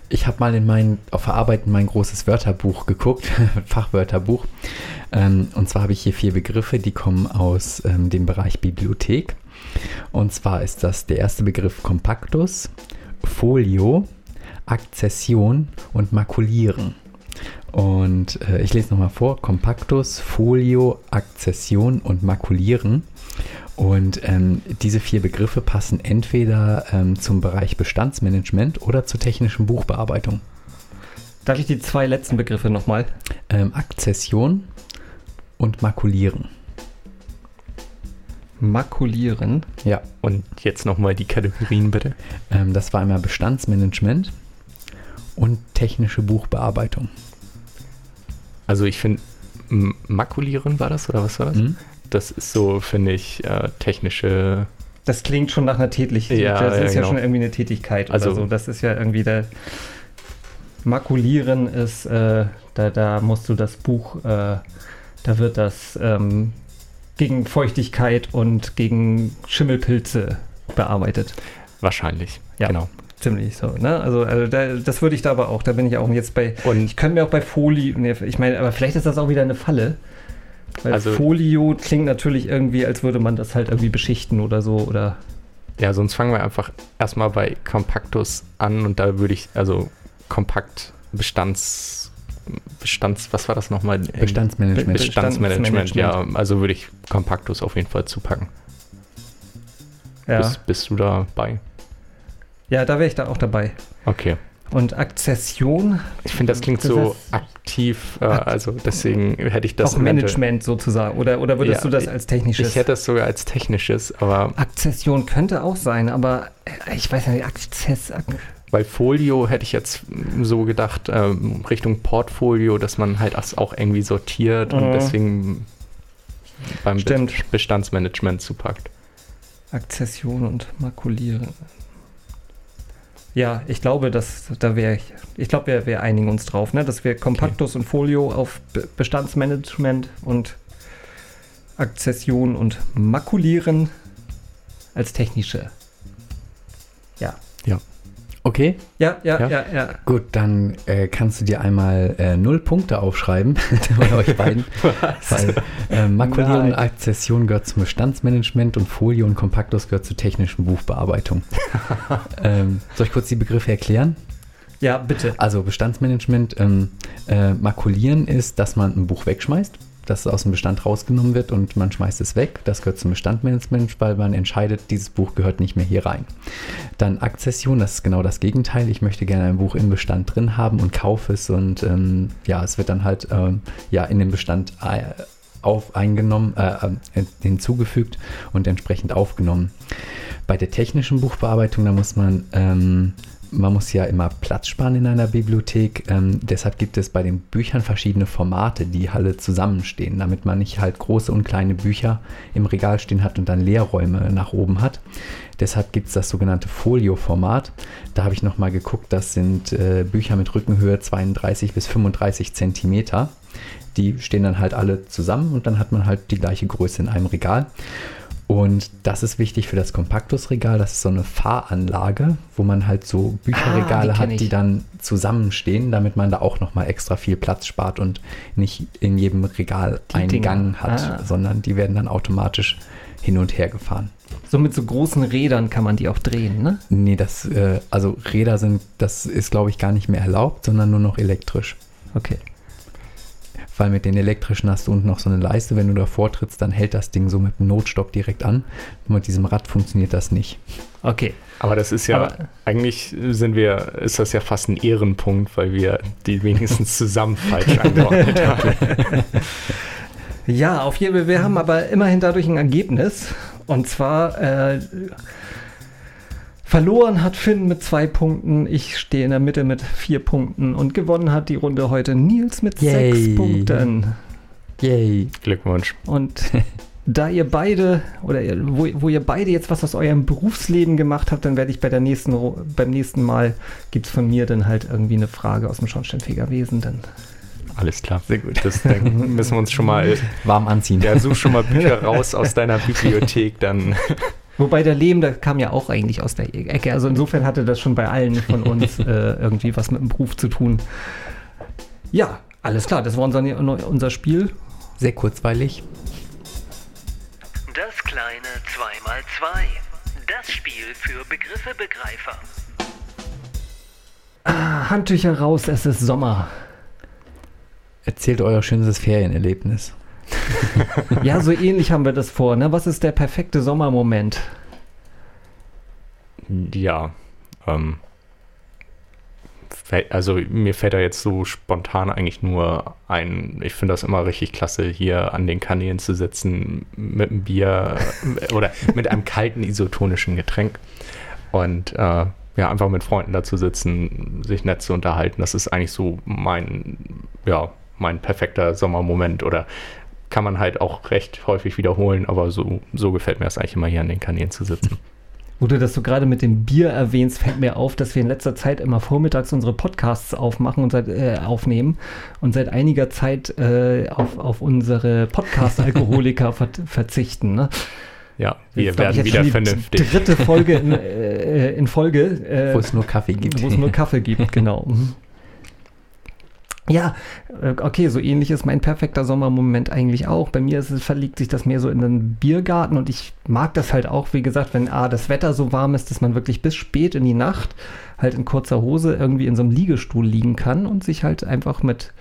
ich habe mal in mein, auf der Arbeit in mein großes Wörterbuch geguckt, [laughs] Fachwörterbuch. Ähm, und zwar habe ich hier vier Begriffe, die kommen aus ähm, dem Bereich Bibliothek. Und zwar ist das der erste Begriff Kompaktus, Folio, Akzession und Makulieren. Und äh, ich lese nochmal vor: Kompaktus, Folio, Akzession und Makulieren. Und ähm, diese vier Begriffe passen entweder ähm, zum Bereich Bestandsmanagement oder zur technischen Buchbearbeitung. Darf ich die zwei letzten Begriffe nochmal? Ähm, Akzession und Makulieren. Makulieren. Ja, Und jetzt nochmal die Kategorien bitte. ähm, das war einmal Bestandsmanagement und technische Buchbearbeitung. Also ich finde, makulieren war das oder was war das? Mhm. Das ist so, finde ich, äh, technische. Das klingt schon nach einer Tätigkeit. Ja, das ja, ist ja genau. schon irgendwie eine Tätigkeit Also- oder so. Das ist ja irgendwie der. Makulieren ist, äh, da, da musst du das Buch, äh, da wird das ähm, gegen Feuchtigkeit und gegen Schimmelpilze bearbeitet. Wahrscheinlich. Ja. Genau. Ziemlich so, ne? Also, also da, das würde ich da aber auch, da bin ich auch jetzt bei. Und Ich könnte mir auch bei Folie, ne, ich meine, aber vielleicht ist das auch wieder eine Falle. Weil Also- Folio klingt natürlich irgendwie, als würde man das halt irgendwie beschichten oder so oder. ja, sonst fangen wir einfach erstmal bei Compactus an und da würde ich, also kompakt Bestands. Bestands, was war das nochmal? Bestandsmanagement. Be- Bestandsmanagement, ja. Bestandsmanagement. Also würde ich Compactus auf jeden Fall zupacken. Ja, Bist, bist du dabei? Ja da wäre ich da auch dabei. Okay. Und Akzession, Ich finde, das klingt Das so aktiv, äh, also deswegen hätte ich das auch Management sozusagen. Oder, oder würdest Ja, du das als technisches? Ich hätte es sogar als technisches, aber Akzession könnte auch sein, aber äh, ich weiß nicht, Akzess. Ak bei Folio hätte ich jetzt so gedacht, ähm, Richtung Portfolio, dass man halt das auch irgendwie sortiert und Mhm. deswegen beim Be Stimmt. Bestandsmanagement zupackt. Akzession und Makulieren. Ja, ich glaube, dass da wäre ich. Ich glaube, wir, wir einigen uns drauf, ne? dass wir Kompaktus und Folio auf Be Bestandsmanagement und Akzession und Makulieren als technische. Okay, Ja, ja, Ja. ja, ja. gut, dann äh, kannst du dir einmal äh, null Punkte aufschreiben [laughs] bei euch beiden. [laughs] Weil äh, Makulieren und. Akzession gehört zum Bestandsmanagement und Folie und Kompaktus gehört zur technischen Buchbearbeitung. [laughs] ähm, soll ich kurz die Begriffe erklären? Ja, bitte. Also Bestandsmanagement, ähm, äh, makulieren ist, dass man ein Buch wegschmeißt, dass es aus dem Bestand rausgenommen wird und man schmeißt es weg. Das gehört zum Bestandmanagement, weil man entscheidet, dieses Buch gehört nicht mehr hier rein. Dann Akzession, das ist genau das Gegenteil. Ich möchte gerne ein Buch im Bestand drin haben und kaufe es und ähm, ja, es wird dann halt ähm, ja, in den Bestand äh, auf eingenommen, äh, äh, hinzugefügt und entsprechend aufgenommen. Bei der technischen Buchbearbeitung, da muss man ähm, man muss ja immer Platz sparen in einer Bibliothek. Ähm, deshalb gibt es bei den Büchern verschiedene Formate, die alle zusammenstehen, damit man nicht halt große und kleine Bücher im Regal stehen hat und dann Leerräume nach oben hat. Deshalb gibt es das sogenannte Folio-Format. Da habe ich nochmal geguckt, das sind äh, Bücher mit Rückenhöhe 32 bis 35 Zentimeter. Die stehen dann halt alle zusammen und dann hat man halt die gleiche Größe in einem Regal. Und das ist wichtig für das Kompaktusregal. Das ist so eine Fahranlage, wo man halt so Bücherregale Ah, die hat, die dann zusammenstehen, damit man da auch nochmal extra viel Platz spart und nicht in jedem Regal Die einen Dinger. Gang hat, Ah. sondern die werden dann automatisch hin und her gefahren. So mit so großen Rädern kann man die auch drehen, ne? Nee, das, äh, also Räder sind, das ist glaube ich gar nicht mehr erlaubt, sondern nur noch elektrisch. Okay. Weil mit den elektrischen hast du unten noch so eine Leiste, wenn du davor trittst, dann hält das Ding so mit dem Notstopp direkt an. Und mit diesem Rad funktioniert das nicht. Okay. Aber das ist ja, Aber- eigentlich sind wir, ist das ja fast ein Ehrenpunkt, weil wir die wenigstens [laughs] zusammen falsch angeordnet [laughs] haben. Ja, auf jeden Fall. Wir haben aber immerhin dadurch ein Ergebnis. Und zwar äh, verloren hat Finn mit zwei Punkten. Ich stehe in der Mitte mit vier Punkten. Und gewonnen hat die Runde heute Nils mit Yay. sechs Punkten. Yay. Glückwunsch. Und [laughs] da ihr beide, oder ihr, wo, wo ihr beide jetzt was aus eurem Berufsleben gemacht habt, dann werde ich bei der nächsten, beim nächsten Mal gibt es von mir dann halt irgendwie eine Frage aus dem Schornsteinfegerwesen. Dann Alles klar. Sehr gut. Das dann müssen wir uns schon mal, Warm anziehen. ja, such schon mal Bücher [laughs] raus aus deiner Bibliothek, dann Wobei der Leben, der kam ja auch eigentlich aus der Ecke. Also insofern hatte das schon bei allen von [laughs] uns äh, irgendwie was mit dem Beruf zu tun. Ja, alles klar, das war unser, unser Spiel. Sehr kurzweilig. Das kleine 2x2. Das Spiel für Begriffebegreifer. Ah, Handtücher raus, es ist Sommer. Erzählt euer schönstes Ferienerlebnis. Ja, so ähnlich haben wir das vor. Ne? Was ist der perfekte Sommermoment? ja. Ähm, also mir fällt da jetzt so spontan eigentlich nur ein, ich finde das immer richtig klasse, hier an den Kanälen zu sitzen mit einem Bier äh, oder mit einem kalten isotonischen Getränk und äh, ja, einfach mit Freunden dazu sitzen, sich nett zu unterhalten. Das ist eigentlich so mein, ja, mein perfekter Sommermoment oder kann man halt auch recht häufig wiederholen, aber so, so gefällt mir das eigentlich immer hier an den Kanälen zu sitzen. [laughs] Wo du das so gerade mit dem Bier erwähnst, fällt mir auf, dass wir in letzter Zeit immer vormittags unsere Podcasts aufmachen und seit, äh, aufnehmen und seit einiger Zeit äh, auf, auf unsere Podcast-Alkoholiker [laughs] ver verzichten. Ne? Ja, wir Jetzt, ich, werden jetzt wieder schon die vernünftig. Dritte Folge in, [laughs] äh, in Folge. Äh, Wo es nur Kaffee gibt. Wo es nur Kaffee gibt, genau. Ja, äh, okay, so ähnlich ist mein perfekter Sommermoment eigentlich auch. Bei mir es, verliegt sich das mehr so in den Biergarten und ich mag das halt auch, wie gesagt, wenn A, das Wetter so warm ist, dass man wirklich bis spät in die Nacht halt in kurzer Hose irgendwie in so einem Liegestuhl liegen kann und sich halt einfach mit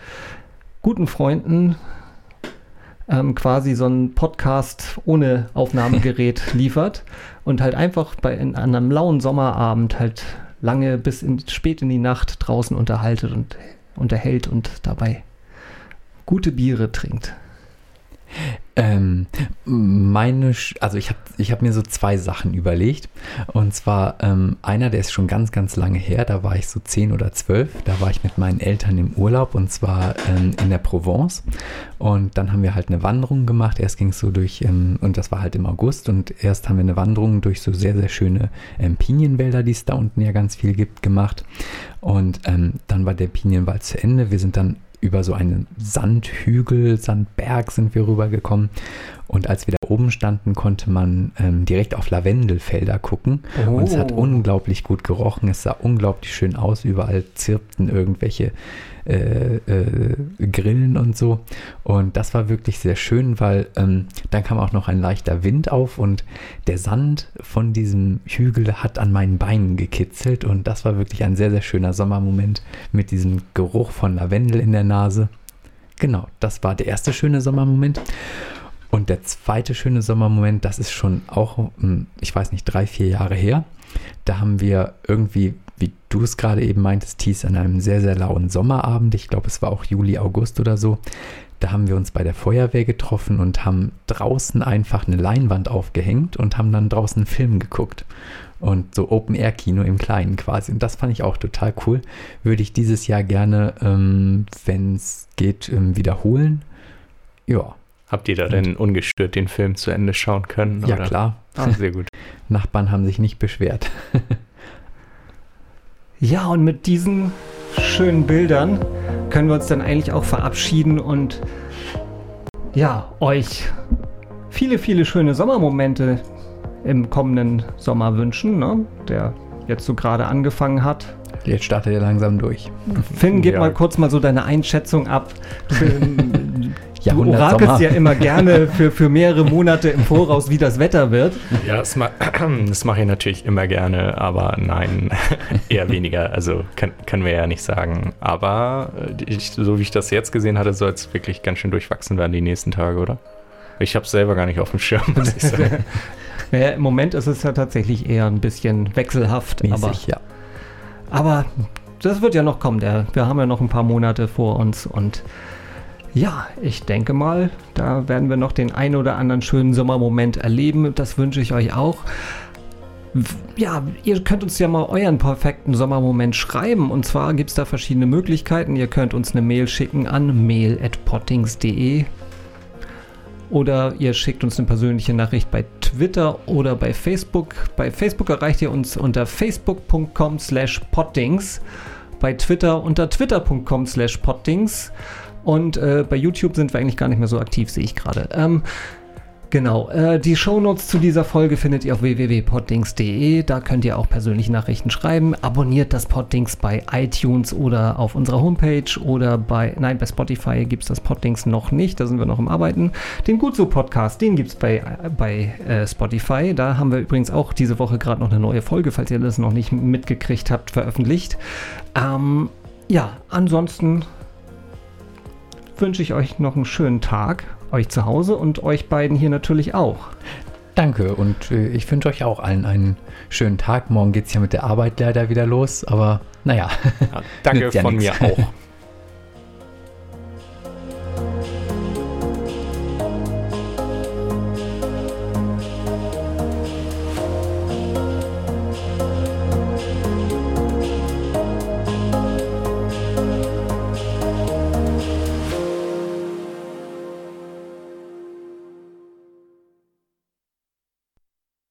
guten Freunden ähm, quasi so einen Podcast ohne Aufnahmegerät [laughs] liefert und halt einfach bei in, an einem lauen Sommerabend halt lange bis in, spät in die Nacht draußen unterhaltet und unterhält und dabei gute Biere trinkt. Ähm, meine, Sch- also ich habe ich hab mir so zwei Sachen überlegt. Und zwar ähm, einer, der ist schon ganz, ganz lange her. Da war ich so zehn oder zwölf. Da war ich mit meinen Eltern im Urlaub und zwar ähm, in der Provence. Und dann haben wir halt eine Wanderung gemacht. Erst ging es so durch, ähm, und das war halt im August. Und erst haben wir eine Wanderung durch so sehr, sehr schöne ähm, Pinienwälder, die es da unten ja ganz viel gibt, gemacht. Und ähm, dann war der Pinienwald zu Ende. Wir sind dann über so einen Sandhügel, Sandberg sind wir rübergekommen. Und als wir da oben standen, konnte man ähm, direkt auf Lavendelfelder gucken. Und es hat Oh. unglaublich gut gerochen. Es sah unglaublich schön aus. Überall zirpten irgendwelche äh, äh, Grillen und so. Und das war wirklich sehr schön, weil ähm, dann kam auch noch ein leichter Wind auf und der Sand von diesem Hügel hat an meinen Beinen gekitzelt. Und das war wirklich ein sehr, sehr schöner Sommermoment mit diesem Geruch von Lavendel in der Nase. Genau, das war der erste schöne Sommermoment. Und der zweite schöne Sommermoment, das ist schon auch, hm, ich weiß nicht, drei, vier Jahre her. Da haben wir irgendwie, wie du es gerade eben meintest, Thies, an einem sehr, sehr lauen Sommerabend, ich glaube, es war auch Juli, August oder so, da haben wir uns bei der Feuerwehr getroffen und haben draußen einfach eine Leinwand aufgehängt und haben dann draußen einen Film geguckt. Und so Open-Air-Kino im Kleinen quasi. Und das fand ich auch total cool. Würde ich dieses Jahr gerne, ähm, wenn es geht, ähm, wiederholen. Ja, Habt ihr da denn ungestört den Film zu Ende schauen können? ja oder? klar. Ah, sehr gut. [laughs] Nachbarn haben sich nicht beschwert. [laughs] Ja, und mit diesen schönen Bildern können wir uns dann eigentlich auch verabschieden und ja, euch viele, viele schöne Sommermomente im kommenden Sommer wünschen, ne? der jetzt so gerade angefangen hat. Jetzt startet er langsam durch. Finn, gib Ja. mal kurz mal so deine Einschätzung ab. [laughs] Du, orakelst ja immer gerne für, für mehrere Monate im Voraus, wie das Wetter wird. Ja, das, ma [clears throat] das mache ich natürlich immer gerne, aber nein, [laughs] eher weniger. Also kann, können wir ja nicht sagen. Aber äh, ich, so wie ich das jetzt gesehen hatte, soll es wirklich ganz schön durchwachsen werden die nächsten Tage, oder? Ich habe es selber gar nicht auf dem Schirm, muss ich sagen. [laughs] Naja, Im Moment ist es ja tatsächlich eher ein bisschen wechselhaft. Aber, Mäßig, ja. aber das wird ja noch kommen. Der, wir haben ja noch ein paar Monate vor uns und ja, ich denke mal, da werden wir noch den ein oder anderen schönen Sommermoment erleben. Das wünsche ich euch auch. Ja, ihr könnt uns ja mal euren perfekten Sommermoment schreiben. Und zwar gibt es da verschiedene Möglichkeiten. Ihr könnt uns eine Mail schicken an mail.pottings.de oder ihr schickt uns eine persönliche Nachricht bei Twitter oder bei Facebook. Bei Facebook erreicht ihr uns unter facebook.com slash pottings, bei Twitter unter twitter.com slash pottings und äh, bei YouTube sind wir eigentlich gar nicht mehr so aktiv, sehe ich gerade. Ähm, Genau, äh, die Shownotes zu dieser Folge findet ihr auf www.poddings.de. Da könnt ihr auch persönliche Nachrichten schreiben. Abonniert das Poddings bei iTunes oder auf unserer Homepage oder bei, nein, bei Spotify gibt es das Poddings noch nicht, da sind wir noch im Arbeiten. Den Gutso Podcast, den gibt es bei, bei äh, Spotify. Da haben wir übrigens auch diese Woche gerade noch eine neue Folge, falls ihr das noch nicht mitgekriegt habt, veröffentlicht. Ähm, ja, ansonsten wünsche ich euch noch einen schönen Tag, euch zu Hause und euch beiden hier natürlich auch. danke und äh, ich wünsche euch auch allen einen schönen Tag. Morgen geht es ja mit der Arbeit leider wieder los, aber naja. Ja, [laughs] danke ja von nix. mir auch. [laughs]